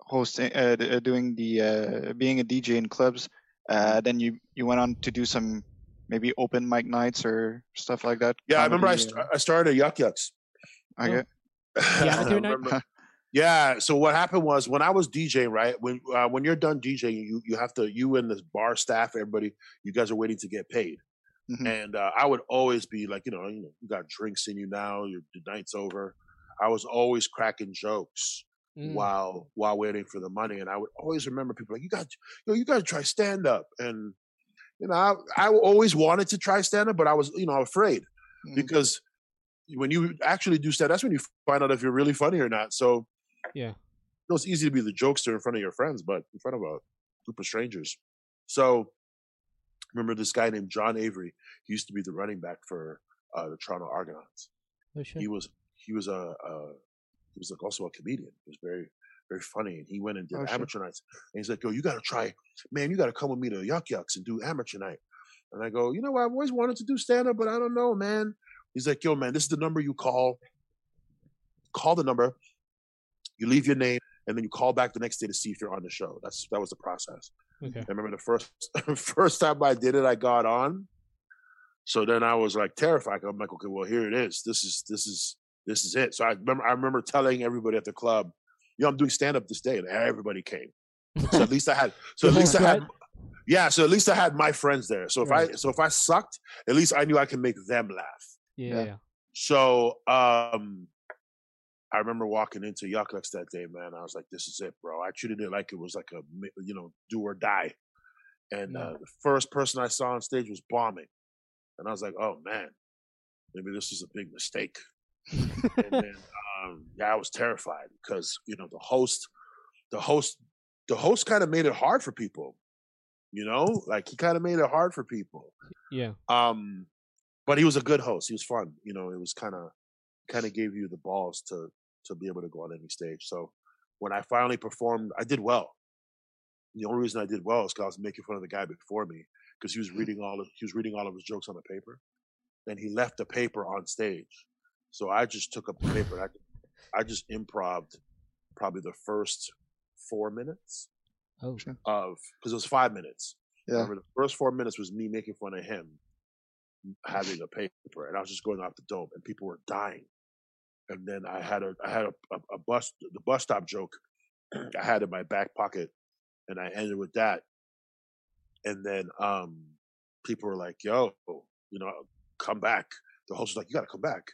hosting uh, uh, doing the uh, being a DJ in clubs uh, then you you went on to do some maybe open mic nights or stuff like that Yeah, I remember I, st- I started at Yuk Yuk's. uh, okay Yeah, I amateur night? remember- Yeah. So what happened was when I was DJing, right? When uh, when you're done DJing, you you have to you and the bar staff, everybody, you guys are waiting to get paid. Mhm. And uh, I would always be like, you know, you know, you got drinks in you now. Your the night's over. I was always cracking jokes Mm. while while waiting for the money, and I would always remember people like, you got, you know, you got to try stand up, and you know, I, I always wanted to try stand up, but I was, you know, afraid Mhm. because when you actually do stand, that's when you find out if you're really funny or not. So Yeah. you know, it's easy to be the jokester in front of your friends, but in front of a group of strangers. So remember this guy named John Avery. He used to be the running back for uh, the Toronto Argonauts. Oh shit. He was he was a, a he was like also a comedian. He was very very funny. And he went and did Oh, amateur nights. And he's like, yo, you got to try, man, you got to come with me to Yuk Yuk's and do amateur night. And I go, you know? I've always wanted to do stand up, but I don't know, man. He's like, yo, man, this is the number you call. Call the number. You leave your name, and then you call back the next day to see if you're on the show. That's that was the process. Okay. I remember the first first time I did it, I got on. So then I was like terrified. I'm like, okay, well, here it is. This is this is this is it. So I remember I remember telling everybody at the club, you know, I'm doing stand up this day, and everybody came. So at least I had so at least I had yeah, so at least I had my friends there. So if I so if I sucked, at least I knew I could make them laugh. Yeah. Yeah. yeah. So um I remember walking into Yuck that day, man. I was like, "This is it, bro." I treated it like it was like a you know do or die. And uh, the first person I saw on stage was bombing, and I was like, "Oh man, maybe this is a big mistake." and then um, yeah, I was terrified because you know the host, the host, the host kind of made it hard for people. You know, like he kind of made it hard for people. Yeah. Um, but he was a good host. He was fun. You know, it was kind of kind of gave you the balls to to be able to go on any stage. So when I finally performed, I did well. The only reason I did well is because I was making fun of the guy before me because he was mm-hmm. reading all of he was reading all of his jokes on the paper, and he left the paper on stage. So I just took up the paper. And I I just improved probably the first four minutes Oh. of because it was five minutes. Yeah. Remember, the first four minutes was me making fun of him having a paper, and I was just going off the dome, and people were dying. And then I had a I had a, a, a bus the bus stop joke I had in my back pocket, and I ended with that. And then um people were like, "Yo, you know, come back." The host was like, "You got to come back."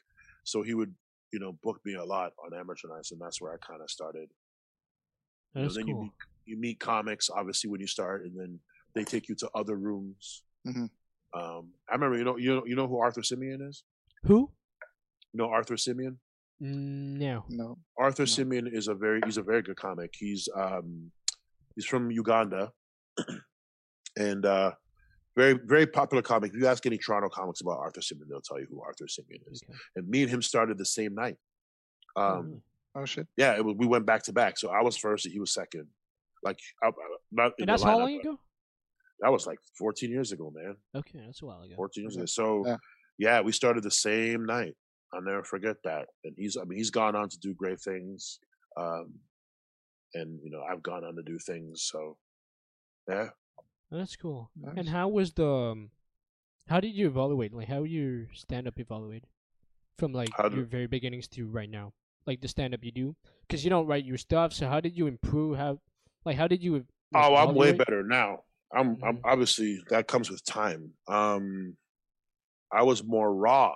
So he would you know book me a lot on amateur nights, and that's where I kind of started you know, then you cool. meet you meet comics obviously when you start, and then they take you to other rooms. Mhm. Um, I remember you know you know you know who Arthur Simeon is. Who? You know Arthur Simeon. Mm, No. No. Arthur No. Simeon is a very he's a very good comic. He's um he's from Uganda, and uh, very very popular comic. If you ask any Toronto comics about Arthur Simeon, they'll tell you who Arthur Simeon is. Okay. And me and him started the same night. Um, really? Oh shit. yeah, it was, we went back to back. So I was first, and he was second. Like I, I- not And that's how long ago? That was like 14 years ago, man. Okay, that's a while ago. 14 years ago. So Yeah. yeah. we started the same night. I'll never forget that. And he's I mean he's gone on to do great things. Um and you know, I've gone on to do things. So yeah. That's cool. Nice. And how was the? Um, how did you evaluate? Like, how your stand up evaluate from like How do- your very beginnings to right now? Like the stand up you do, because you don't write your stuff. So how did you improve? How, like, how did you? like, Oh, I'm way better now. I'm I'm Mhm. obviously that comes with time. Um I was more raw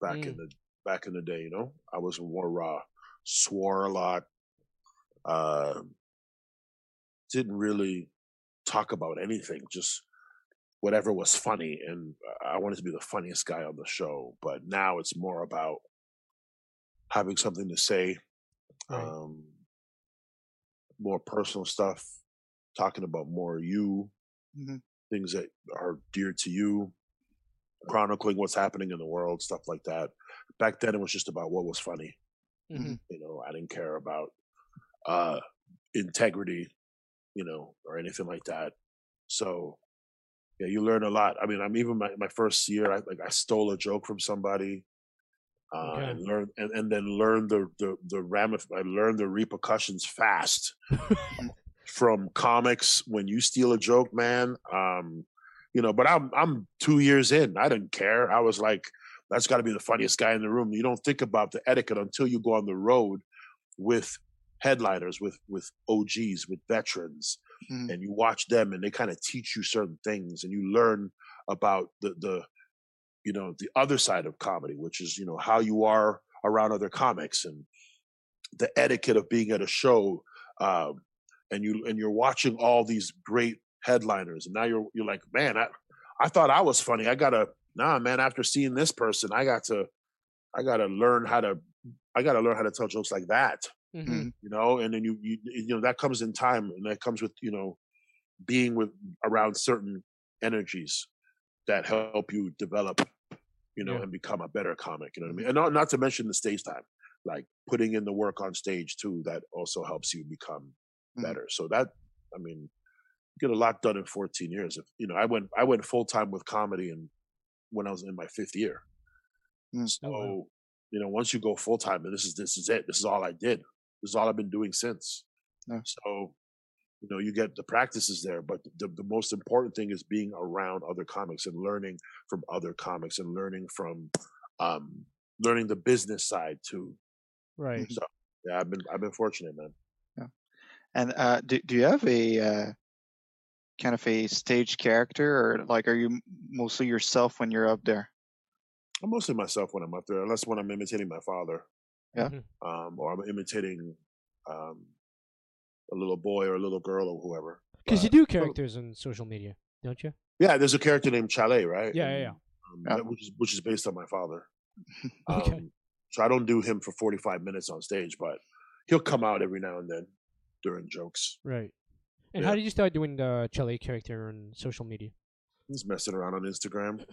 back in Mm. the back in the day, you know? I was more raw. Swore a lot. Uh, didn't really talk about anything, just whatever was funny and I wanted to be the funniest guy on the show, but now it's more about having something to say. Right. Um more personal stuff, talking about more you, Mhm. things that are dear to you, chronicling what's happening in the world, stuff like that. Back then, it was just about what was funny. Mhm. You know, I didn't care about uh, integrity, you know, or anything like that. So, yeah, you learn a lot. I mean, I'm even my, my first year, I like I stole a joke from somebody. Uh, Okay. and learn and, and then learn the the the ramif- I learned the repercussions fast from comics when you steal a joke, man. Um, you know, but I'm I'm two years in. I didn't care. I was like, that's got to be the funniest guy in the room. You don't think about the etiquette until you go on the road with headliners, with with OGs, with veterans, Mhm. and you watch them, and they kind of teach you certain things, and you learn about the the you know the other side of comedy, which is you know how you are around other comics and the etiquette of being at a show. Um, and you and you're watching all these great headliners, and now you're you're like, man, I I thought I was funny. I gotta nah, man. After seeing this person, I got to I gotta learn how to I gotta learn how to tell jokes like that. Mhm. You know, and then you you you know that comes in time, and that comes with you know being with around certain energies that help you develop, you know, Yeah. and become a better comic. You know what I mean? And not, not to mention the stage time. like putting in the work on stage too. That also helps you become Mhm. better. So that, I mean, get a lot done in 14 years. If you know, I went I went full time with comedy and when I was in my fifth year. Mm. So Oh, wow. you know, once you go full time, and this is this is it. This is all I did. This is all I've been doing since. Yeah. So, you know, you get the practices there, but the, the most important thing is being around other comics and learning from other comics and learning from um learning the business side too. Right. So yeah, I've been I've been fortunate, man. Yeah. And uh, do do you have a uh, kind of a stage character, or like are you mostly yourself when you're up there? I'm mostly myself when I'm up there, unless when I'm imitating my father. Yeah. Mhm. Um, or I'm imitating um a little boy or a little girl or whoever. Because you do characters on social media, don't you? Yeah, there's a character named Chalet, right? Yeah, yeah, yeah. Um, Yeah. which is which is based on my father. Okay. Um, so I don't do him for 45 minutes on stage, but he'll come out every now and then during jokes. Right. And Yeah. how did you start doing the Chile character on social media? He's messing around on Instagram.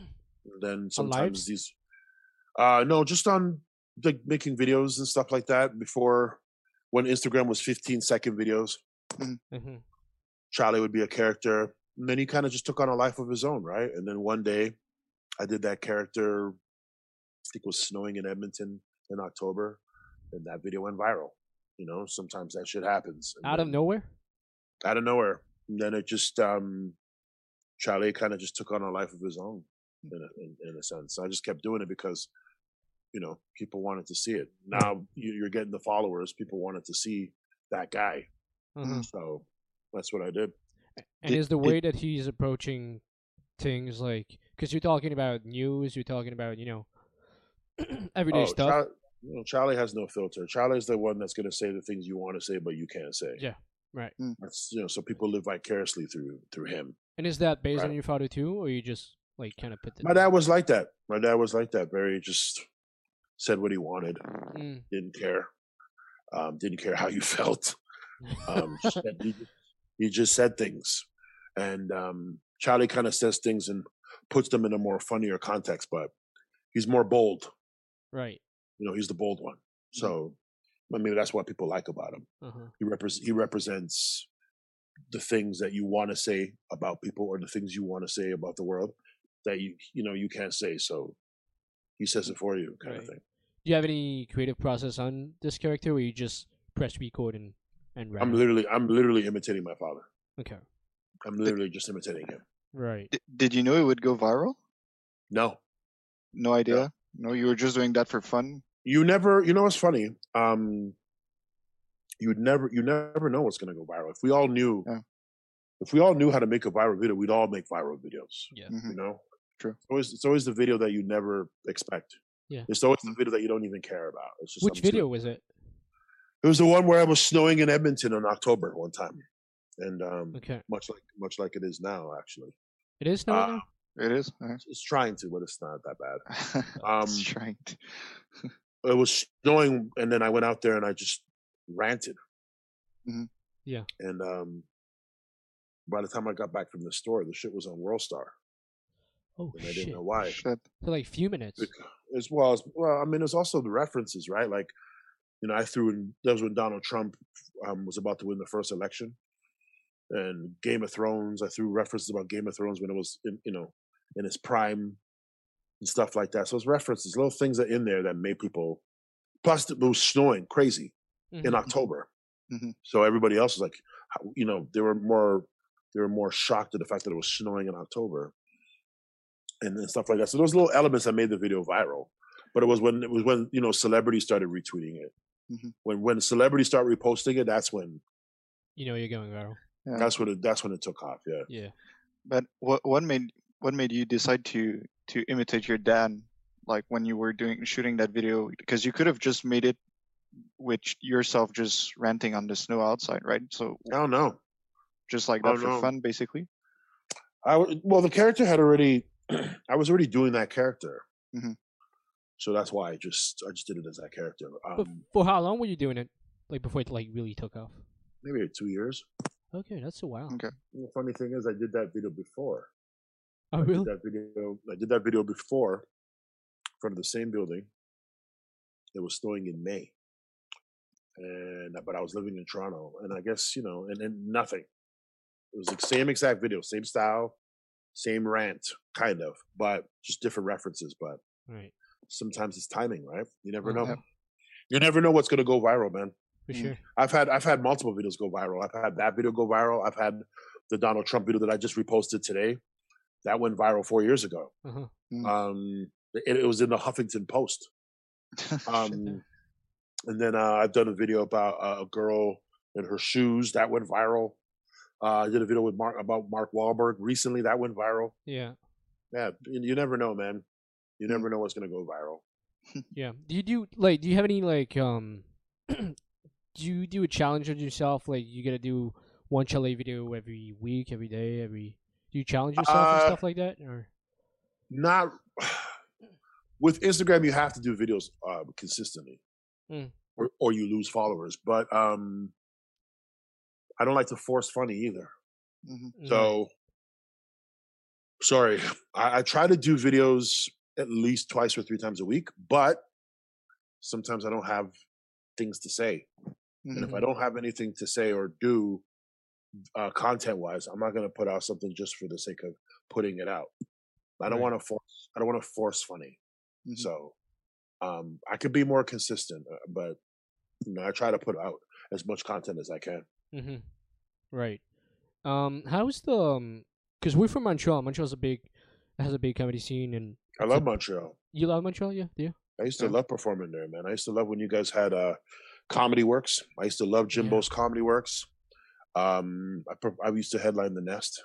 And then sometimes lives? these uh no, just on like making videos and stuff like that before when Instagram was 15 second videos. hmm Charlie would be a character. And then he kind of just took on a life of his own, right? And then one day I did that character, I think it was snowing in Edmonton in October, and that video went viral. You know, sometimes that shit happens. And Out of nowhere? Out of nowhere. And then it just, um, Charlie kind of just took on a life of his own in a, in, in a sense. I just kept doing it because, you know, people wanted to see it. Now you- you're getting the followers. People wanted to see that guy. Uh-huh. So that's what I did. And Did- is the did- way that he's approaching things like because you're talking about news, you're talking about you know everyday Oh, stuff. Char- you know, Charlie has no filter. Charlie's the one that's going to say the things you want to say, but you can't say. Yeah, right. That's you know, so people live vicariously through through him. And is that based on your father too, or you just like kind of put the My dad was like that. My dad was like that. Very just said what he wanted. Mm. Didn't care. Um, didn't care how you felt. Um, said, he, he just said things, and um, Charlie kind of says things and puts them in a more funnier context. But he's more bold. right. You know, he's the bold one. So, I mean, that's what people like about him. Uh-huh. he repres he represents the things that you want to say about people or the things you want to say about the world that you you know you can't say so he says it for you kind of thing Do you have any creative process on this character, where you just press record and and write? i'm literally i'm literally imitating my father okay. i'm literally just imitating him Right. D- did you know it would go viral? no No idea. No, you were just doing that for fun. You never you know what's funny um you'd never you never know what's going to go viral if we all knew Yeah. if we all knew how to make a viral video we'd all make viral videos Yeah. Mhm. you know True. it's always, it's always the video that you never expect Yeah. it's always the video that you don't even care about it's just Which video gonna- was it? it was the one where i was snowing in edmonton in october one time and um Okay. much like much like it is now actually It is snowing uh, now? It is. uh, it's, it's trying to but it's not that bad um it's trying to. it was snowing and then i went out there and i just ranted Mhm. Yeah. and um by the time i got back from the store the shit was on worldstar Oh and i shit. didn't know why Shit. For like a few minutes. As well as well i mean it's also the references right like you know i threw in that was when donald trump um, was about to win the first election and game of thrones i threw references about game of thrones when it was in you know in its prime and stuff like that so it's references little things that in there that made people plus it was snowing crazy in Mhm. october Mhm. so everybody else was like you know they were more they were more shocked at the fact that it was snowing in october and, and stuff like that so those little elements that made the video viral but it was when it was when you know celebrities started retweeting it Mhm. when when celebrities start reposting it that's when You know you're going viral. Yeah. that's when it that's when it took off yeah Yeah. But what what made what made you decide to to imitate your dad? Like when you were doing shooting that video, because you could have just made it with yourself just ranting on the snow outside, right? So i don't just like Oh, that for no. fun, basically. i well the character had already i was already doing that character Mhm. so that's why i just i just did it as that character But um, for how long were you doing it? Like before it like really took off? maybe two years Okay, that's a while. Okay. the funny thing is i did that video before Oh I did that video. I did that video before, in front of the same building. It was snowing in May. and but I was living in Toronto, and I guess you know, and, and nothing. It was the same exact video, same style, same rant, kind of, but just different references. But Right. sometimes it's timing, right? You never Oh, know. yeah. You never know what's going to go viral, man. For Mm. sure. I've had I've had multiple videos go viral. I've had that video go viral. I've had the Donald Trump video that I just reposted today. That went viral four years ago. Uh-huh. Mm. Um, it, it was in the Huffington Post. Um, and then uh, I've done a video about uh, a girl and her shoes that went viral. Uh, I did a video with Mark about Mark Wahlberg recently that went viral. Yeah. Yeah, you, you never know, man. Mm. You never know what's gonna go viral. Yeah. Do you do like? Do you have any like? Um. do you do a challenge on yourself? Like you gotta do one chalet video every week, every day, every. Do you challenge yourself and Uh, stuff like that, or? Not with Instagram, you have to do videos uh, consistently, Mm. or or you lose followers. But um, I don't like to force funny either. Mhm. So, sorry, I, I try to do videos at least twice or three times a week, but sometimes I don't have things to say. And if I Mhm. don't have anything to say or do uh, content wise, I'm not going to put out something just for the sake of putting it out. I don't Right. want to force. I don't want to force funny. Mhm. So, um, I could be more consistent, uh, but you know, I try to put out as much content as I can. Mm-hmm. Right. Um. How's the um? Because we're from Montreal. Montreal's a big, has a big comedy scene, and I love Montreal. you love Montreal, yeah? Do you? I used to Yeah. love performing there, man. I used to love when you guys had uh, Comedy Works. I used to love Jimbo's Comedy Works. Um, I, I used to headline the Nest.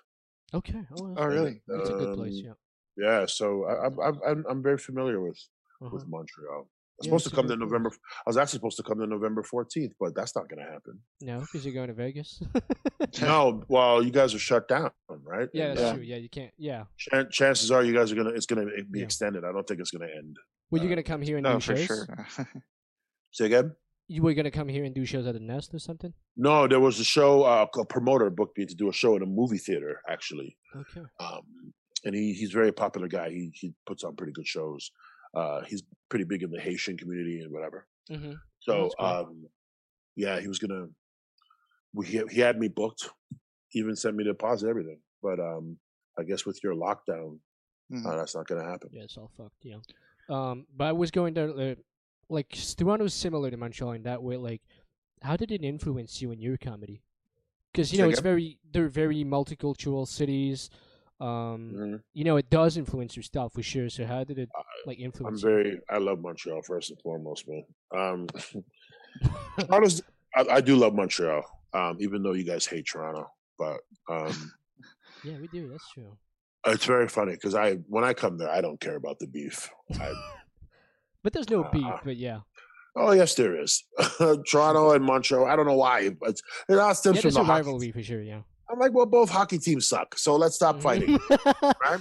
Okay. Oh, that's Oh, good. really? It's a good place. Um, Yeah. Yeah, so I, I, I, I'm I'm very familiar with Uh-huh. with Montreal. I was Yeah, supposed to come to good. November. I was actually supposed to come to November 14th, but that's not going to happen. No, because you're going to Vegas. no, well, you guys are shut down, right? yeah, that's uh, true. Yeah, you can't. Yeah. chan- chances are you guys are gonna. It's gonna be Yeah. extended. I don't think it's gonna end. Were you Uh, gonna come here and No, do for shows? sure. Say again. You were gonna come here and do shows at the Nest or something? No, there was a show. Uh, a promoter booked me to do a show in a movie theater, actually. Okay. um, and he he's a very popular guy. He he puts on pretty good shows. Uh, he's pretty big in the Haitian community and whatever. Mm-hmm. So cool. um, yeah, he was gonna. we- He he had me booked, even sent me the deposit, everything. But um, I guess with your lockdown, Mhm. uh, that's not gonna happen. Yeah, it's all fucked. Yeah. Um, but I was going to uh, like Toronto is similar to Montreal in that way. Like, how did it influence you in your comedy? Because you know it's very they're very multicultural cities. Um, Mhm. you know it does influence your style for sure. So how did it like influence? I'm influence? you? very. I love Montreal first and foremost, man. Um, Toronto's. I, I do love Montreal, um, even though you guys hate Toronto. But um, yeah, we do. That's true. It's very funny because I when I come there, I don't care about the beef. I, But there's no beef. Uh, But yeah, oh yes, there is. Toronto and Montreal. I don't know why, but it all stems yeah, from there's the a hockey. rivalry for sure. Yeah. I'm like, well, both hockey teams suck, so let's stop fighting. right?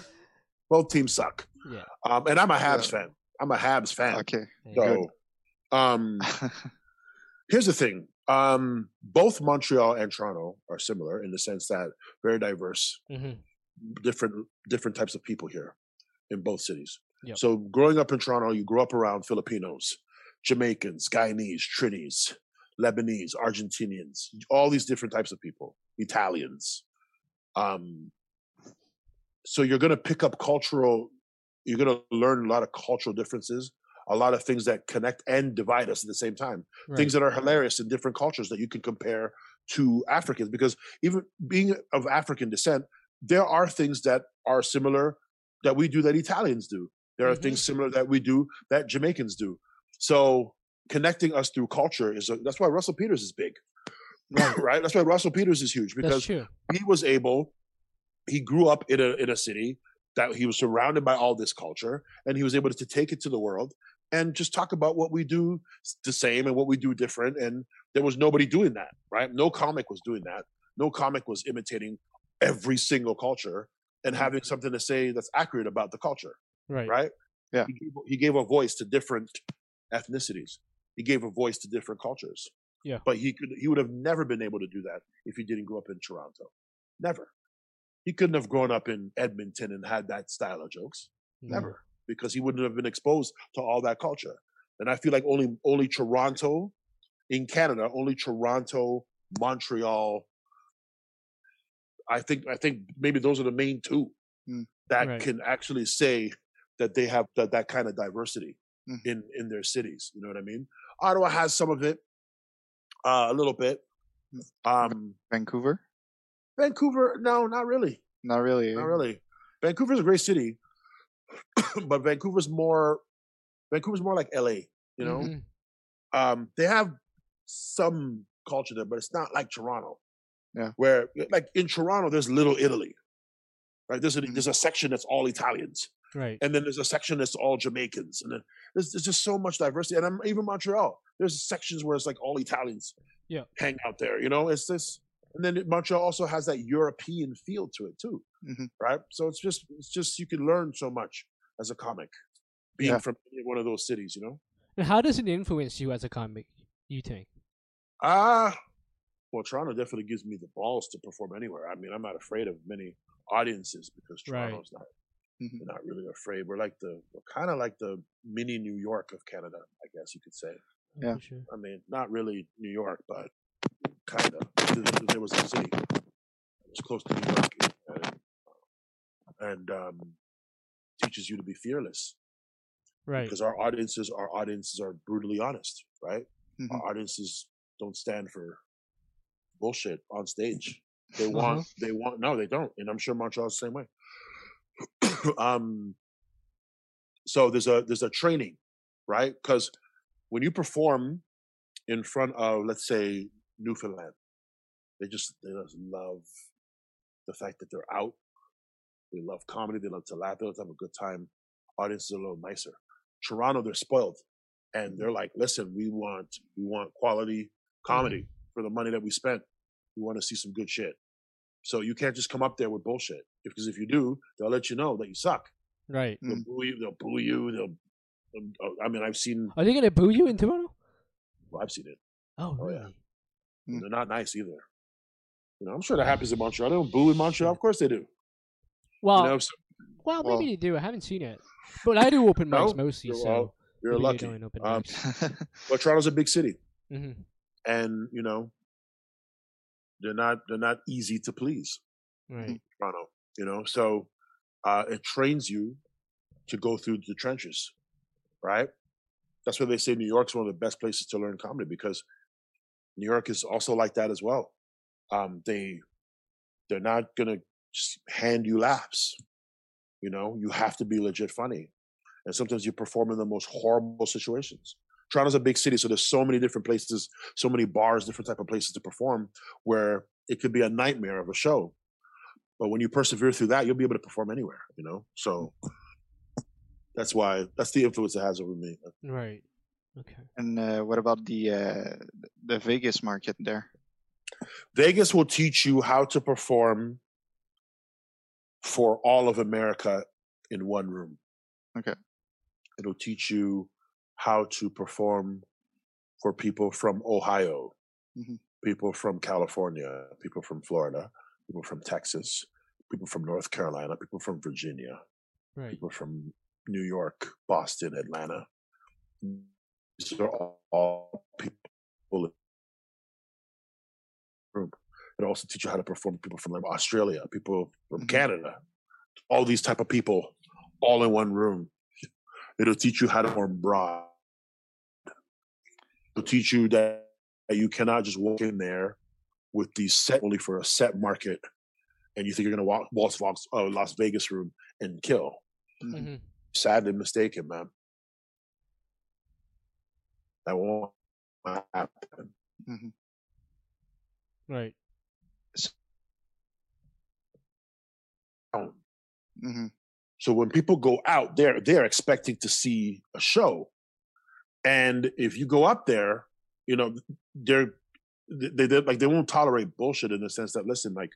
Both teams suck. yeah. Um, and I'm a Habs Yeah. fan. I'm a Habs fan. okay. So, um, here's the thing. Um, both Montreal and Toronto are similar in the sense that very diverse. hmm different different types of people here in both cities. Yep. So growing up in Toronto, you grew up around Filipinos, Jamaicans, Guyanese, Trinis, Lebanese, Argentinians, all these different types of people, Italians. Um, so you're going to pick up cultural, you're going to learn a lot of cultural differences, a lot of things that connect and divide us at the same time Right. things that are hilarious in different cultures that you can compare to Africans. Because even being of African descent, there are things that are similar that we do that Italians do. There are Mhm. things similar that we do that Jamaicans do. So connecting us through culture is a, that's why Russell Peters is big, Right. right? That's why Russell Peters is huge because he was able he grew up in a in a city that he was surrounded by all this culture and he was able to take it to the world and just talk about what we do the same and what we do different and there was nobody doing that right no comic was doing that no comic was imitating every single culture and having something to say that's accurate about the culture Right. right Yeah. he gave, he gave a voice to different ethnicities he gave a voice to different cultures Yeah. but he could he would have never been able to do that if he didn't grow up in toronto never he couldn't have grown up in edmonton and had that style of jokes No. never because he wouldn't have been exposed to all that culture and i feel like only only toronto in Canada, only Toronto, Montreal. I think I think maybe those are the main two Mm. that Right. can actually say that they have that, that kind of diversity Mhm. in in their cities. You know what I mean? Ottawa has some of it, uh, a little bit. Um, Vancouver? Vancouver, no, not really. Not really. Not really. Vancouver's a great city, but Vancouver's more Vancouver's more like LA, you know? Mhm. Um they have some culture there, but it's not like Toronto. Yeah. Where like in Toronto there's little Italy. Right? There's a Mhm. there's a section that's all Italians. Right. And then there's a section that's all Jamaicans. And then there's, there's just so much diversity. And I'm even Montreal. There's sections where it's like all Italians Yeah. hang out there. You know, it's this and then Montreal also has that European feel to it too Mhm. right? So it's just it's just you can learn so much as a comic being Yeah. from one of those cities, you know. And how does it influence you as a comic? You think? Ah, well, Toronto definitely gives me the balls to perform anywhere. I mean, I'm not afraid of many audiences because Right. Toronto's not Mhm. they're not really afraid. We're like the we're kind of like the mini New York of Canada, I guess you could say. Yeah. Sure. I mean, not really New York, but kind of. There was a city It was close to New York, and, and um, teaches you to be fearless. Right. because our audiences our audiences are brutally honest right Mhm. our audiences don't stand for bullshit on stage they Uh-huh. want they want no they don't and i'm sure montreal's the same way um so there's a there's a training right? Because when you perform in front of let's say newfoundland they just they just love the fact that they're out. They love comedy they love to laugh they love to have a good time. Audiences are a little nicer. Toronto, they're spoiled, and they're like, "Listen, we want we want quality comedy for the money that we spent. We want to see some good shit. So you can't just come up there with bullshit because if you do, they'll let you know that you suck. Right. They'll Mm. boo you. They'll boo you. They'll. um, I mean, I've seen. Are they gonna boo you in Toronto? Well, I've seen it. Oh, Oh, really? yeah. Mm. They're not nice either. You know, I'm sure that happens in Montreal. They don't boo in Montreal. Of course they do. Well, you know, so well, well- maybe they do. I haven't seen it, but I do open mics No? mostly, You're- so well, you're lucky. don't open Um, mics. but Toronto's a big city. hmm and you know they're not they're not easy to please Right. toronto you know so uh it trains you to go through the trenches right? That's why they say new york's one of the best places to learn comedy because new york is also like that as well. Um they they're not gonna just hand you laughs you know? You have to be legit funny and sometimes you perform in the most horrible situations. Toronto's a big city, so there's so many different places, so many bars, different type of places to perform, where it could be a nightmare of a show. But when you persevere through that, you'll be able to perform anywhere, you know. So that's why that's the influence it has over me. Right. Okay. and uh, what about the uh, the Vegas market there? Vegas will teach you how to perform for all of America in one room. Okay. It'll teach you how to perform for people from Ohio, Mhm. people from California, people from Florida, people from Texas, people from North Carolina, people from Virginia, Right. people from New York, Boston, Atlanta. These are all, all people. in the room. It also teach you how to perform people from like Australia, people from Mhm. Canada, all these type of people, all in one room. It'll teach you how to perform broad. It'll teach you that that you cannot just walk in there with these set only for a set market, and you think you're going to walk Las Vegas, uh, Las Vegas room and kill Mhm. hmm sadly mistaken, man. That won't happen. Mhm. Right. Mhm. So when people go out there, they're they're expecting to see a show, and if you go up there, you know they're they, they like they won't tolerate bullshit in the sense that listen, like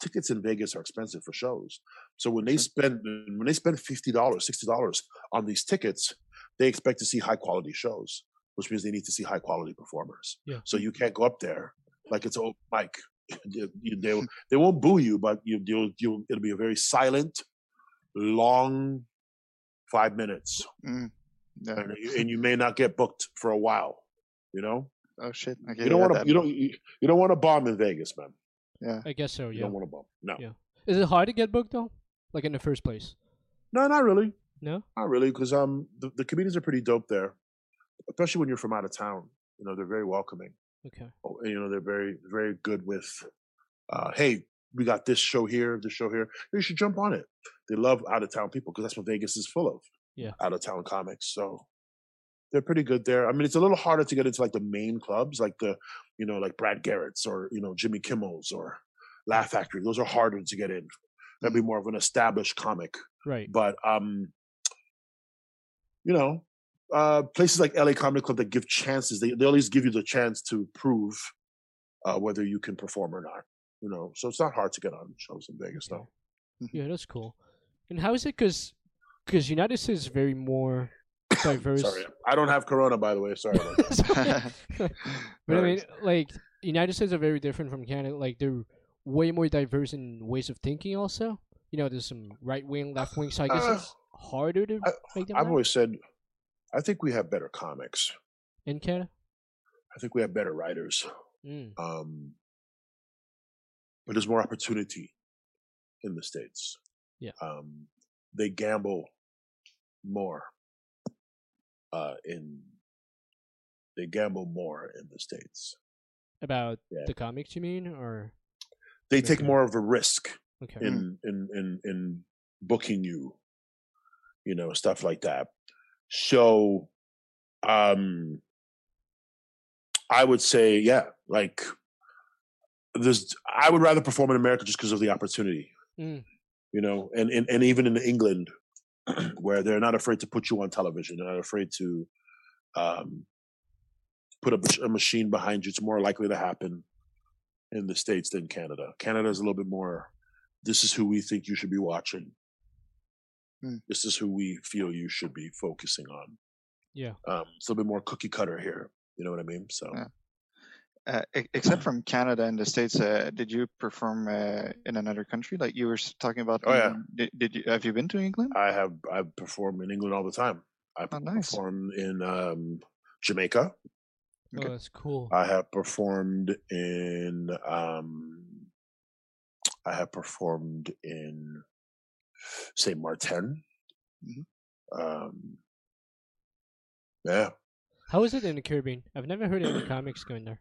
tickets in Vegas are expensive for shows. So when they spend when they spend fifty dollars, sixty dollars on these tickets, they expect to see high quality shows, which means they need to see high quality performers. Yeah. So you can't go up there like it's open mic. You- they they won't boo you, but you you'll, you'll it'll be a very silent, long five minutes. Yeah. and you, and you may not get booked for a while. You know, Oh shit. Okay, you don't want to. You don't. You, you don't want to bomb in Vegas, man. Yeah. I guess so. You Yeah. don't want to bomb. No. Yeah. Is it hard to get booked though? Like in the first place? No, not really. No. Not really, because um, the, the comedians are pretty dope there, especially when you're from out of town. You know, they're very welcoming. Okay. Oh, and, you know, they're very, very good with, uh, hey, we got this show here, this show here. You should jump on it. They love out of town people because that's what Vegas is full of. Yeah. Out of town comics. So they're pretty good there. I mean, it's a little harder to get into like the main clubs, like the, you know, like Brad Garrett's or, you know, Jimmy Kimmel's or Laugh Factory. Those are harder to get in. That'd be more of an established comic Right. but um you know uh places like la comedy club that give chances they, they always give you the chance to prove uh whether you can perform or not you know so it's not hard to get on shows in vegas though Yeah, that's cool. And how is it? Because because United States is very more diverse. sorry i don't have corona by the way sorry about that. but I mean, like United States are very different from Canada. Like they're way more diverse in ways of thinking. Also, you know, there's some right wing, left wing. So I guess Uh, it's harder to I- make them i've out always said i think we have better comics in Canada. i think we have better writers Mm. um but there's more opportunity in the states Yeah. um they gamble more uh in they gamble more in the states About Yeah. the comics, you mean, or they take more of a risk okay? in in in in booking you you know stuff like that so um i would say yeah like there's i would rather perform in america just because of the opportunity Mm. you know and, and and even in england where they're not afraid to put you on television. They're not afraid to um put a, a machine behind you. It's more likely to happen in the states than canada. Canada is a little bit more this is who we think you should be watching. Hmm. this is who we feel you should be focusing on. Yeah. um it's a little bit more cookie cutter here. You know what i mean? So Yeah. Uh, except from Canada and the States, uh, did you perform uh, in another country? Like you were talking about. Oh, yeah. Did, did you have you been to England? i have i perform in england all the time i Oh, nice. perform in um jamaica Okay. Oh, that's cool. I have performed in um I have performed in Saint Martin. Mhm. Um yeah. How is it in the Caribbean? I've never heard any comics going there.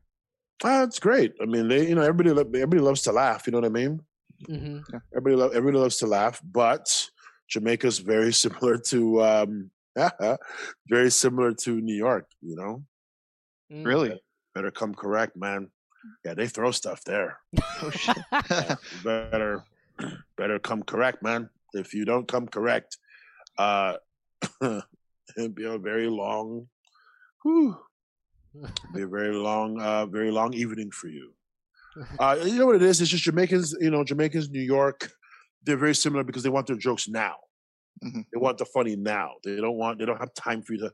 Ah, it's great. I mean, they, you know, everybody, lo- everybody loves to laugh. You know what I mean? Mm-hmm. Everybody, lo- everybody loves to laugh. But Jamaica's very similar to, um, very similar to New York. You know, Mm. Really? better come correct, man. Yeah, they throw stuff there. Oh shit. You better better come correct, man. If you don't come correct, uh it'll be a very long whew, be a very long uh very long evening for you. Uh you know what it is? It's just Jamaicans, you know, Jamaicans, New York, they're very similar because they want their jokes now. Mhm. They want the funny now. They don't want they don't have time for you to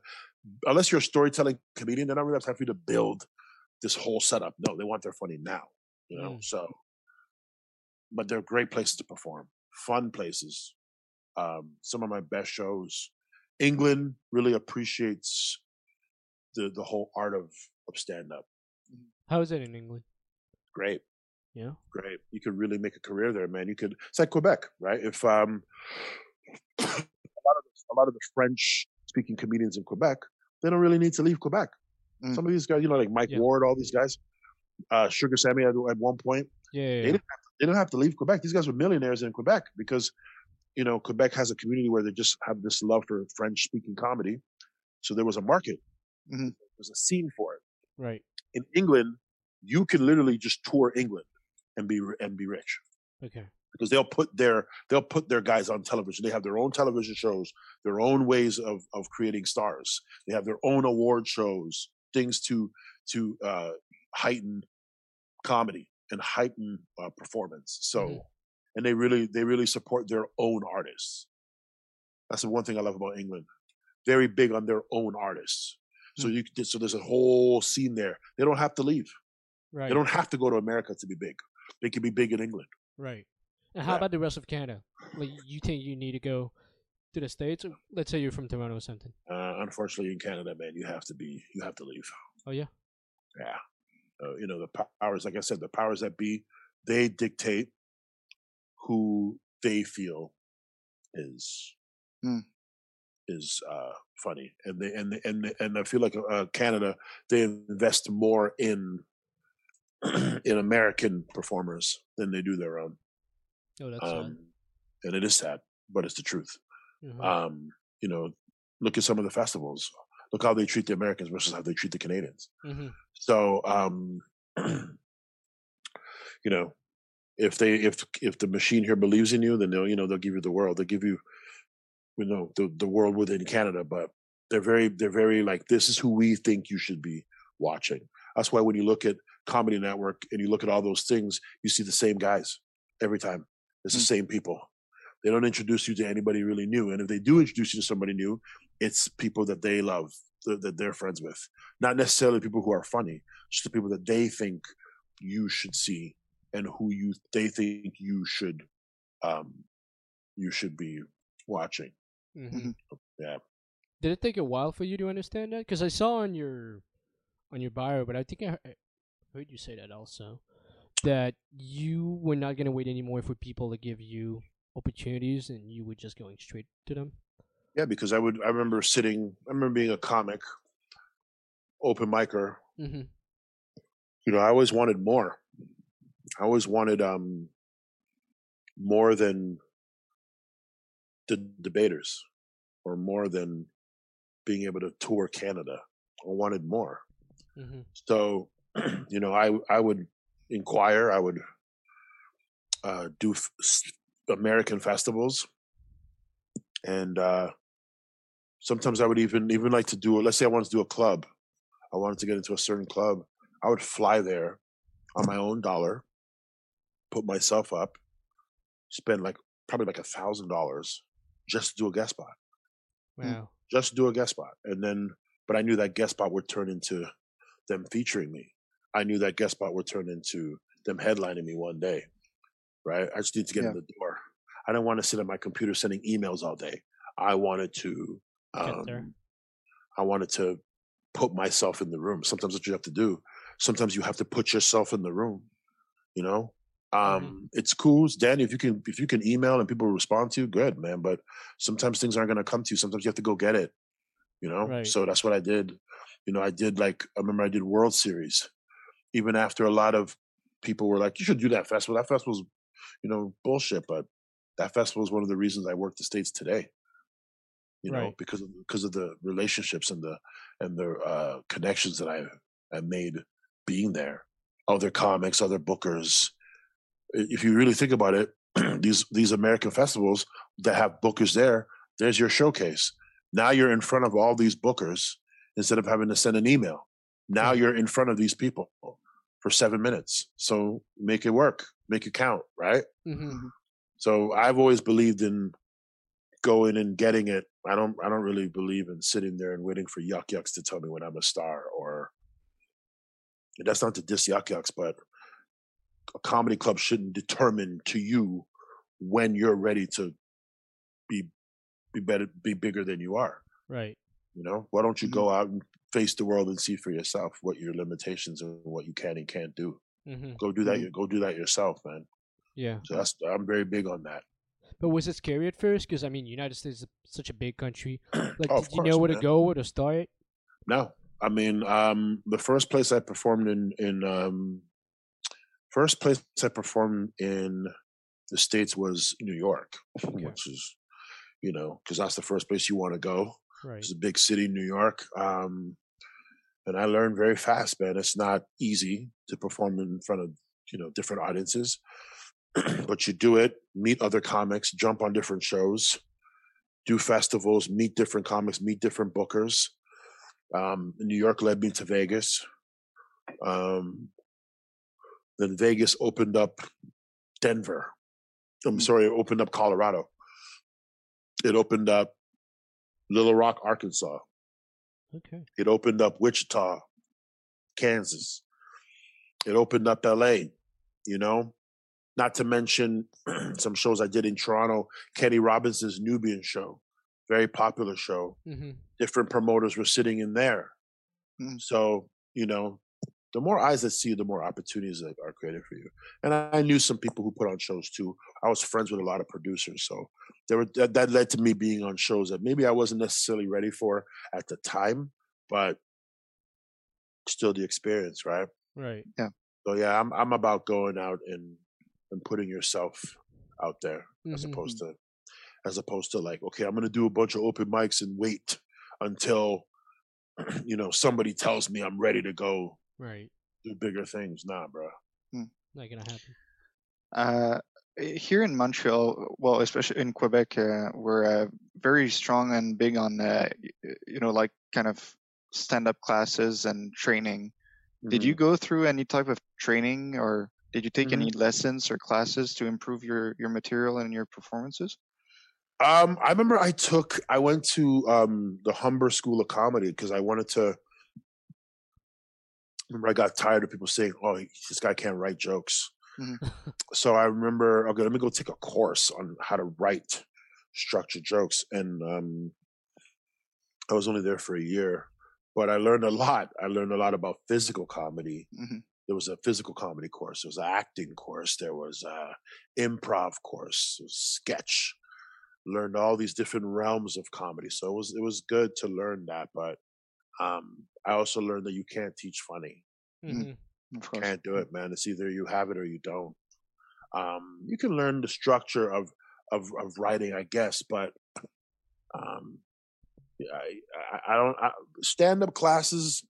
unless you're a storytelling comedian, they don't really have time for you to build this whole setup. No, they want their funny now. You know, Mm. so but they're great places to perform, fun places. Um, some of my best shows. England really appreciates the the whole art of of stand up. How is it in England? Great, Yeah. great. You could really make a career there, man. You could. It's like Quebec, right? If um, a lot of the, a lot of the French speaking comedians in Quebec, they don't really need to leave Quebec. Mm. Some of these guys, you know, like Mike Yeah. Ward, all these guys, uh, Sugar Sammy at, at one point, Yeah. yeah, They yeah. didn't they don't have to leave Quebec. These guys were millionaires in Quebec because, you know, Quebec has a community where they just have this love for French speaking comedy. So there was a market. Mhm. There was a scene for it. Right. In England, you can literally just tour England and be and be rich Okay. because they'll put their they'll put their guys on television. They have their own television shows, their own ways of of creating stars. They have their own award shows, things to to uh, heighten comedy and heighten uh, performance. So, Mhm. and they really they really support their own artists. That's the one thing I love about England. Very big on their own artists. So you could- so there's a whole scene there. They don't have to leave. Right. They don't have to go to America to be big. They can be big in England. Right. And how Yeah. about the rest of Canada? Like, you think you need to go to the states? Or let's say you're from Toronto or something. Uh, unfortunately, in Canada, man, you have to be you have to leave. Oh yeah. Yeah. Uh, you know, the powers, like I said, the powers that be, they dictate who they feel is Hmm. Is uh, funny, and they and and and I feel like uh, Canada they invest more in in American performers than they do their own. Oh, that's sad. Um, and it is sad, but it's the truth. Mhm. Um, you know, look at some of the festivals. Look how they treat the Americans versus how they treat the Canadians. Mhm. So, um, you know, if they if if the machine here believes in you, then they'll you know they'll give you the world. They'll give you, you know, the the world within Canada. But they're very they're very like this is who we think you should be watching. That's why when you look at Comedy Network and you look at all those things, you see the same guys every time. It's the Mm. same people. They don't introduce you to anybody really new. And if they do introduce you to somebody new, it's people that they love, that, that they're friends with. Not necessarily people who are funny, just the people that they think you should see and who you they think you should um you should be watching. Mhm. Yeah. Did it take a while for you to understand that? Because I saw on your on your bio, but I think I I heard you say that also that you were not gonna wait anymore for people to give you opportunities, and you were just going straight to them. Yeah, because I would I remember sitting I remember being a comic, open micer. Mm-hmm. You know, I always wanted more. I always wanted um more than the debaters or more than being able to tour Canada. I wanted more. Mm-hmm. So, you know, I I would inquire. I would uh, do f- American festivals, and uh, sometimes I would even even like to do. Let's say I wanted to do a club. I wanted to get into a certain club. I would fly there on my own dollar, put myself up, spend like probably like a thousand dollars just do a guest spot. Wow. just do a guest spot. And then but i knew that guest spot would turn into them featuring me. I knew that guest spot would turn into them headlining me one day right? I just need to get Yeah. in the door. I didn't want to sit at my computer sending emails all day. I wanted to um, i wanted to put myself in the room. Sometimes what you have to do. Sometimes you have to put yourself in the room you know. Um it's cool. Danny if you can if you can email and people respond to you good man. But sometimes things aren't going to come to you. Sometimes you have to go get it you know? Right. so that's what i did. You know i did like i remember i did world series. Even after a lot of people were like you should do that festival. That festival's you know bullshit. But that festival is one of the reasons i work the states today you know Right. because of because of the relationships and the and the uh connections that i i made being there. Other comics other bookers if you really think about it these these american festivals that have bookers there there's your showcase. Now you're in front of all these bookers instead of having to send an email. Now you're in front of these people for seven minutes. So make it work. Make it count right? Mm-hmm. so I've always believed in going and getting it. I don't I don't really believe in sitting there and waiting for Yuk Yuk's to tell me when I'm a star or that's not to diss Yuk Yuk's, but a comedy club shouldn't determine to you when you're ready to be be better be bigger than you are. Right. You know? Why don't you Mhm. go out and face the world and see for yourself what your limitations and what you can and can't do. Mm-hmm. Go do that go do that yourself, man. Yeah. So that's I'm very big on that. But was it scary at first? Because I mean, United States is such a big country. Like, Oh, did you know where to go, where to start? No, I mean, um, the first place I performed in in um, first place I performed in the states was New York, which is you know because that's the first place you want to go. Right. It's a big city, New York, um, and I learned very fast, man. It's not easy to perform in front of you know different audiences, but you do it, meet other comics, jump on different shows, do festivals, meet different comics, meet different bookers. Um, New York led me to Vegas. Um, then Vegas opened up Denver. I'm Mm. sorry, it opened up Colorado. It opened up Little Rock, Arkansas. Okay. It opened up Wichita, Kansas. It opened up LA, you know? Not to mention some shows I did in Toronto, Kenny Robinson's Nubian show, very popular show Mm-hmm. different promoters were sitting in there. Mm. So, you know, the more eyes that see you, the more opportunities that are created for you. And I, I knew some people who put on shows too. I was friends with a lot of producers, so there were that, that led to me being on shows that maybe I wasn't necessarily ready for at the time, but still the experience, right? Right. Yeah. So yeah, I'm I'm about going out and and putting yourself out there as Mhm. opposed to as opposed to like, okay, I'm gonna do a bunch of open mics and wait until you know somebody tells me I'm ready to go Right. do bigger things. Nah, bro. Not gonna happen. Uh, here in Montreal, well, especially in Quebec, uh, we're uh, very strong and big on, uh, you know, like kind of stand-up classes and training. Did Mm-hmm. you go through any type of training, or did you take any lessons or classes to improve your your material and your performances? Um, I remember I took I went to um the Humber School of Comedy because I wanted to. Remember, I got tired of people saying, "Oh, this guy can't write jokes." Mhm. so I remember, okay, let me go take a course on how to write structured jokes, and um, I was only there for a year, but I learned a lot. I learned a lot about physical comedy. Mhm. There was a physical comedy course. There was an acting course. There was a improv course. There was sketch learned all these different realms of comedy. So it was it was good to learn that, but um, I also learned that you can't teach funny. Mm. Mhm. Of course. Can't do it, man. It's either you have it or you don't. Um, you can learn the structure of of, of writing, I guess, but um, I, I, I don't stand up classes.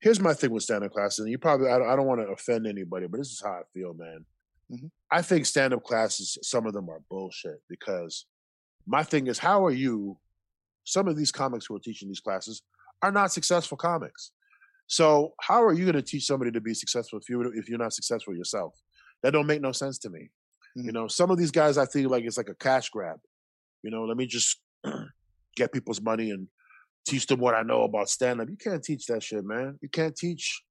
Here's my thing with stand up classes, and you probably I don't, I don't want to offend anybody, but this is how I feel, man. Mhm. I think stand up classes, some of them are bullshit because my thing is, how are you? Some of these comics who are teaching these classes are not successful comics. So how are you going to teach somebody to be successful if you if you're not successful yourself? That don't make no sense to me. You Mhm. know, some of these guys I feel like it's like a cash grab. You know, let me just get people's money and teach them what I know about stand up. You can't teach that shit, man. You can't teach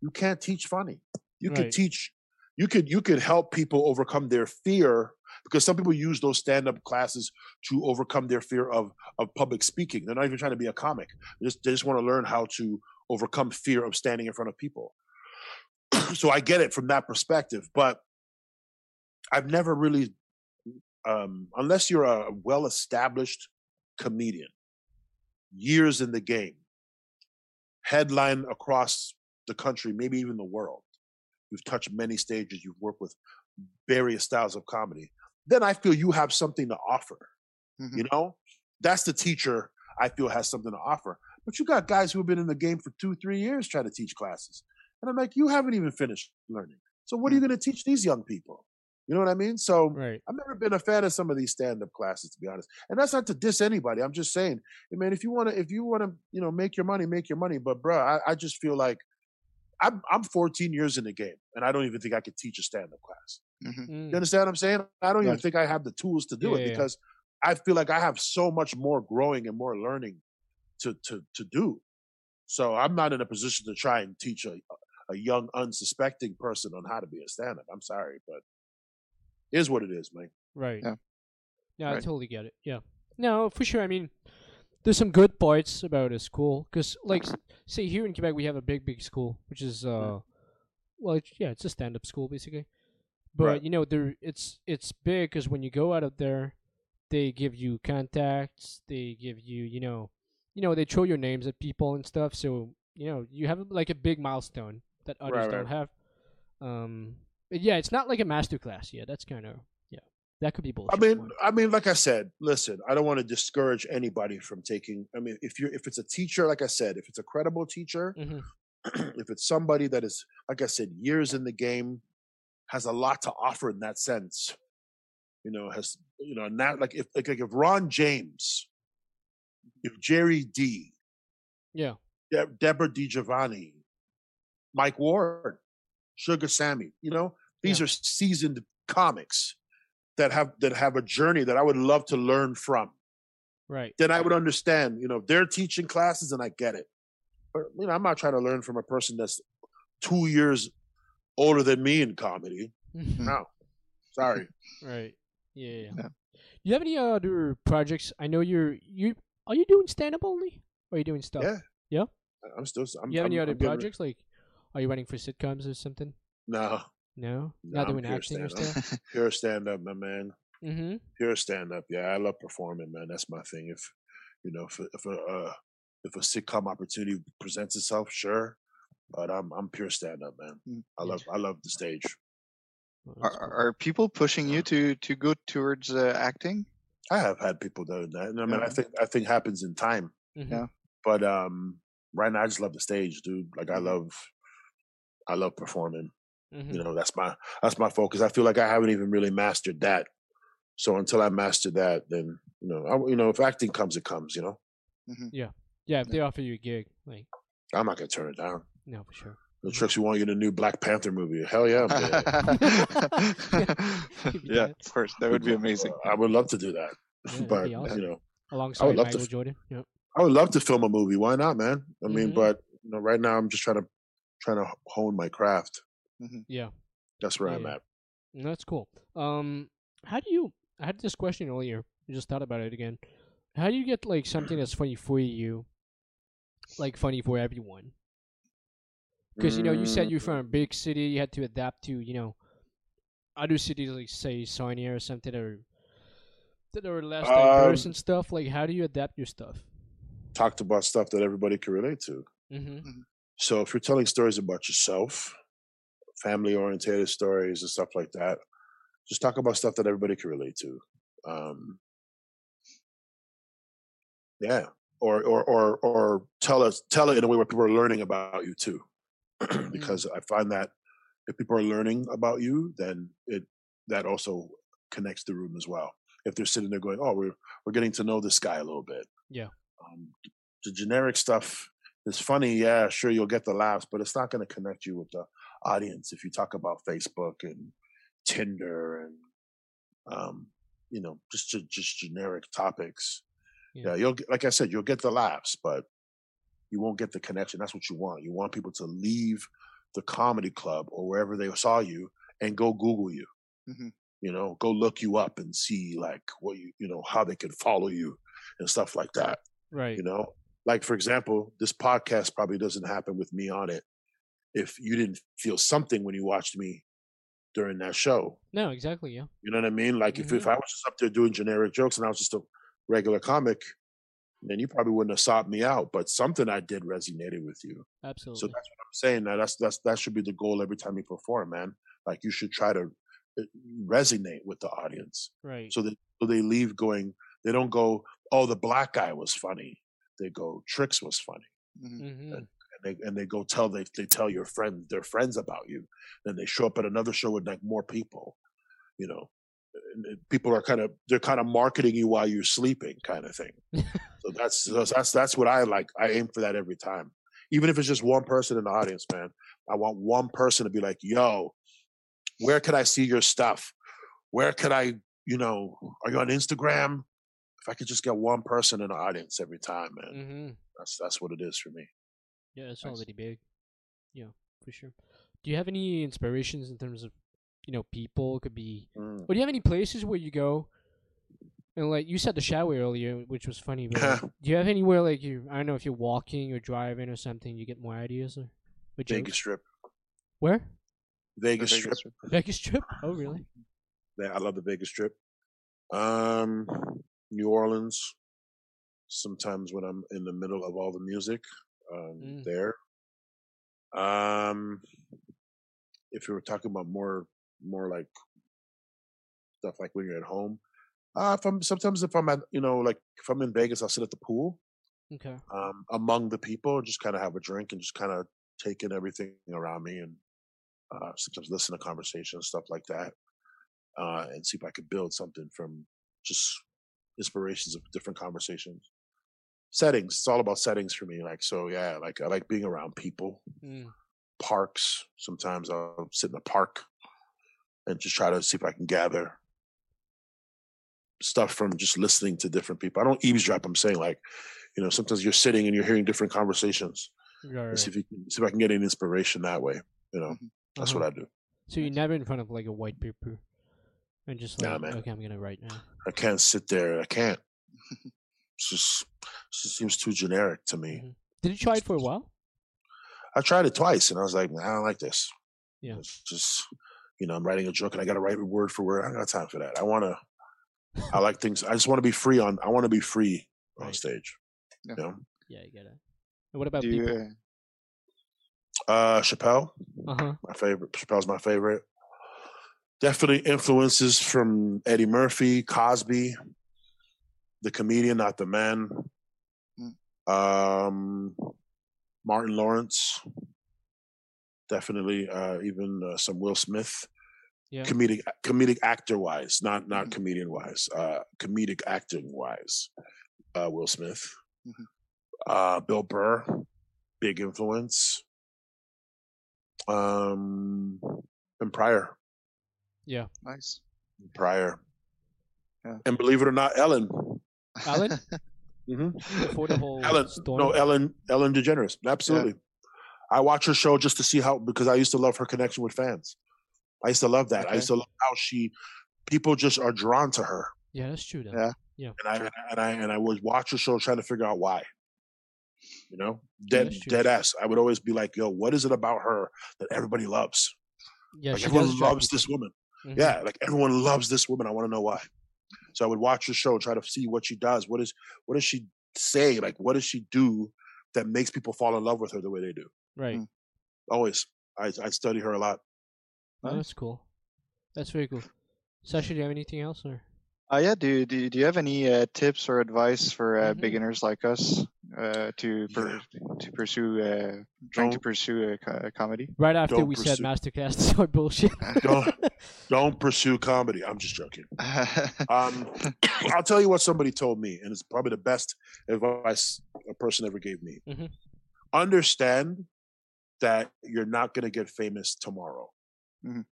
you can't teach funny. You could Right. teach you could you could help people overcome their fear because some people use those stand up classes to overcome their fear of of public speaking. They're not even trying to be a comic. They just they just want to learn how to overcome fear of standing in front of people. so I get it from that perspective, but I've never really um unless you're a well established comedian, years in the game, headline across the country, maybe even the world. You've touched many stages, you've worked with various styles of comedy. Then I feel you have something to offer. Mhm. You know, that's the teacher I feel has something to offer. But you got guys who have been in the game for two, three years trying to teach classes. And I'm like, you haven't even finished learning. So what are you going to teach these young people? You know what I mean? So Right. I've never been a fan of some of these stand-up classes, to be honest. And that's not to diss anybody. I'm just saying, hey, man, if you want to, if you want to, you know, make your money, make your money. But bro, I, I just feel like I'm I'm 14 years in the game, and I don't even think I could teach a stand-up class. Mhm. Mm. You understand what I'm saying? I don't even think I have the tools to do Yeah, it yeah. because I feel like I have so much more growing and more learning to to to do. So I'm not in a position to try and teach a a young unsuspecting person on how to be a stand-up. I'm sorry, but it is what it is, man. Right. Yeah. Yeah, I totally get it. Yeah. No, for sure. I mean, there's some good parts about a school because, like, s- say here in Quebec, we have a big, big school, which is uh, well, it's, yeah, it's a stand-up school basically. But Right. you know, there it's it's big because when you go out of there, they give you contacts. They give you, you know, you know, they throw your names at people and stuff. So you know, you have like a big milestone that others Right, don't right. have. Um, but yeah, it's not like a master class. Yeah, that's kind of yeah, that could be bullshit. I mean. I mean, like I said, listen, I don't want to discourage anybody from taking. I mean, if you're if it's a teacher, like I said, if it's a credible teacher, Mhm. if it's somebody that is, like I said, years in the game, has a lot to offer in that sense. You know, has you know, not like if like, like if Ron James, if Gerry Dee, yeah. De- Deborah DiGiovanni, Mike Ward, Sugar Sammy. You know, these Yeah. are seasoned comics that have that have a journey that I would love to learn from. Right. Then I would understand. You know, if they're teaching classes, and I get it. But you know, I'm not trying to learn from a person that's two years older than me in comedy. No, sorry. right. Yeah, yeah. Yeah. Do you have any other projects? I know you're you are you doing stand up only? Or are you doing stuff? Yeah. Yeah? I'm still. I'm, you have I'm, any other I'm getting- projects? Like Are you running for sitcoms or something? No, No, No, not I'm doing pure acting or stand-up. stuff. pure stand up, my man. mm-hmm. Pure stand up. Yeah, I love performing, man. That's my thing. If you know, if a, if a uh, if a sitcom opportunity presents itself, sure. But I'm I'm pure stand up, man. Mm. I love I love the stage. Are, are people pushing you to to go towards uh, acting? I have had people doing that, and I mean, I think I think happens in time. Mhm. Yeah. But um, right now, I just love the stage, dude. Like I Mhm. love, I love performing. Mhm. You know, that's my that's my focus. I feel like I haven't even really mastered that. So until I master that, then you know, I, you know, if acting comes, it comes. You know, Yeah. Yeah, if they offer you a gig, like I'm not gonna turn it down. No, for sure. The Trix we want you in a new Black Panther movie. Hell yeah, I'm there. yeah, of course, that would be amazing. I would love to do that. Yeah, but awesome. you know, Alongside love Michael f- Jordan. Yep. I would love to film a movie. Why not, man? I mean, Mhm. but you know, right now I'm just trying to trying to hone my craft. Yeah. That's where I'm Yeah. at. That's cool. Um, how do you? I had this question earlier. I just thought about it again. How do you get like something that's funny for you, like funny for everyone? Because you know, you said you're from a big city. You had to adapt to you know other cities, like say Sarnia or something, that are that are less diverse Um, and stuff. Like, how do you adapt your stuff? Talked about stuff that everybody can relate to. Mm-hmm. So if you're telling stories about yourself, family oriented stories and stuff like that, just talk about stuff that everybody can relate to. Um, yeah, or or or or tell us tell it in a way where people are learning about you too, because I find that if people are learning about you, then it that also connects the room as well. If they're sitting there going, "Oh, we're we're getting to know this guy a little bit," Yeah. Um, the generic stuff is funny, yeah, sure, you'll get the laughs, but it's not going to connect you with the audience if you talk about Facebook and Tinder and um, you know just just generic topics. Yeah. Yeah, you'll get, like I said, you'll get the laughs, but you won't get the connection. That's what you want. You want people to leave the comedy club or wherever they saw you and go Google you. Mhm. You know, go look you up and see like what you you know how they can follow you and stuff like that Right. you know like for example this podcast probably doesn't happen with me on it if you didn't feel something when you watched me during that show No, exactly. Yeah. you know what i mean like if, if i was just up there doing generic jokes and i was just a regular comic then you probably wouldn't have sought me out but something i did resonated with you Absolutely. so that's what i'm saying now that's that's that should be the goal every time you perform man like you should try to uh, resonate with the audience right. so that so they leave going they don't go oh the black guy was funny they go Trix was funny Mhm. mm-hmm. and they and they go tell they they tell your friends their friends about you then they show up at another show with like more people you know and, and people are kind of they're kind of marketing you while you're sleeping kind of thing. So that's that's that's what i like. I aim for that every time. Even if it's just one person in the audience man i want one person to be like yo where could i see your stuff? Where could i you know are you on instagram? If i could just get one person in the audience every time man Mm-hmm. that's that's what it is for me. Yeah, it's already big. Yeah, for sure. Do you have any inspirations in terms of, you know, people? Could be. Mm. Or do you have any places where you go? And like you said, the shower earlier, which was funny. But like, do you have anywhere like you? I don't know if you're walking or driving or something, you get more ideas or. With Vegas? Strip. Where? Vegas The Strip. Strip. Vegas Strip. Oh, really? Yeah, I love the Vegas Strip. Um, New Orleans. Sometimes when I'm in the middle of all the music, um, Mm. there. Um, if you were talking about more, more like stuff like when you're at home. Uh, if I'm sometimes if I'm at you know like if I'm in Vegas, I'll sit at the pool Okay. um, among the people, just kind of have a drink and just kind of take in everything around me and uh, sometimes listen to conversations, stuff like that, uh, and see if I could build something from just inspirations of different conversations. Settings, it's all about settings for me. Like, so yeah, like I like being around people, Mm. parks. Sometimes I'll sit in a park and just try to see if I can gather stuff from just listening to different people. I don't eavesdrop. I'm saying like, you know, sometimes you're sitting and you're hearing different conversations. Right, see if you can, see if I can get any inspiration that way. You know, that's Uh-huh. what I do. So you're never in front of like a white paper, and just Nah, like, man. okay, I'm gonna write now. I can't sit there. I can't. It's just, it just seems too generic to me. Mhm. Did you try it for a while? I tried it twice, and I was like, I don't like this. Yeah. It's just, you know, I'm writing a joke, and I got to write word for word. I don't got time for that. I want to. I like things. I just want to be free on. I want to be free on stage. Yeah. You know, Yeah, you get it. And what about Do you, people? uh, uh, Chappelle, Uh huh. my favorite. Chappelle's my favorite. Definitely influences from Eddie Murphy, Cosby, the comedian, not the man. Um, Martin Lawrence, definitely. Uh, even uh, some Will Smith. Yeah. comedic comedic actor wise, not not comedian wise, uh, comedic acting wise. Uh, Will Smith, Mhm. uh, Bill Burr, big influence. Um, and Pryor, Yeah. nice. Pryor, Yeah. and believe it or not, Ellen. Alan hmm before the whole Ellen, storm. no, Ellen, Ellen DeGeneres, absolutely. I watch her show just to see how because I used to love her connection with fans. I used to love that. I used to love how she, people just are drawn to her. yeah, that's true. Then. Yeah. and I and I and I would watch the show trying to figure out why. You know, dead true. dead ass. I would always be like, "Yo, what is it about her that everybody loves? Yeah, like she everyone loves this woman. Mhm. Yeah, like everyone loves this woman. I want to know why." So I would watch the show, try to see what she does. What is what does she say? Like, what does she do that makes people fall in love with her the way they do? Right. Mm. Always, I I study her a lot. Oh, that's cool. That's very cool. Sasha, do you have anything else or? Uh, yeah. Do, do do you have any uh, tips or advice for uh, Mhm. beginners like us uh, to per, to pursue uh, trying to Don't- pursue a, co- a comedy? Right after Don't we said pursue- Masterclass is our bullshit. Don't don't pursue comedy. I'm just joking. Um, I'll tell you what somebody told me, and it's probably the best advice a person ever gave me. Mhm. Understand that you're not going to get famous tomorrow. Mhm.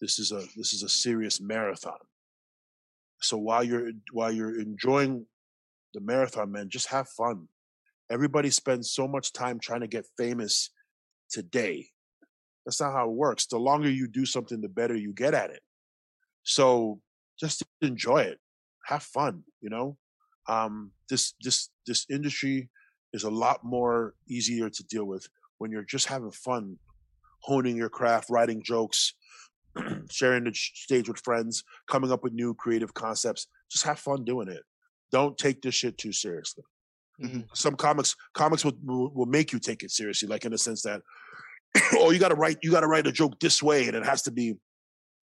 This is a this is a serious marathon. So while you're while you're enjoying the marathon, man, just have fun. Everybody spends so much time trying to get famous today. That's not how it works. The longer you do something, the better you get at it. So just enjoy it. Have fun, you know? Um, this this this industry is a lot more easier to deal with when you're just having fun, honing your craft, writing jokes, sharing the stage with friends, coming up with new creative concepts. Just have fun doing it. Don't take this shit too seriously Mhm. some comics comics will, will will make you take it seriously like in the sense that oh you got to write you got to write a joke this way and it has to be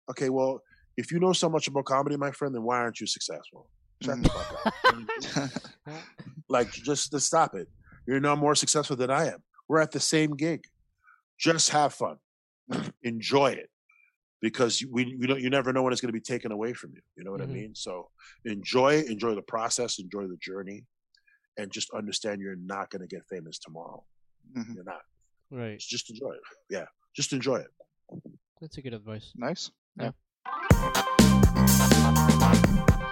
okay well if you know so much about comedy my friend then why aren't you successful Shut the fuck up. like just to stop it you're no more successful than i am we're at the same gig. Just have fun, enjoy it, because we you know you never know when it's going to be taken away from you. You know what mm-hmm. I mean? So enjoy enjoy the process, enjoy the journey, and just understand you're not going to get famous tomorrow. Mm-hmm. You're not. Right. So just enjoy it. Yeah. Just enjoy it. That's a good advice. Nice. yeah. yeah.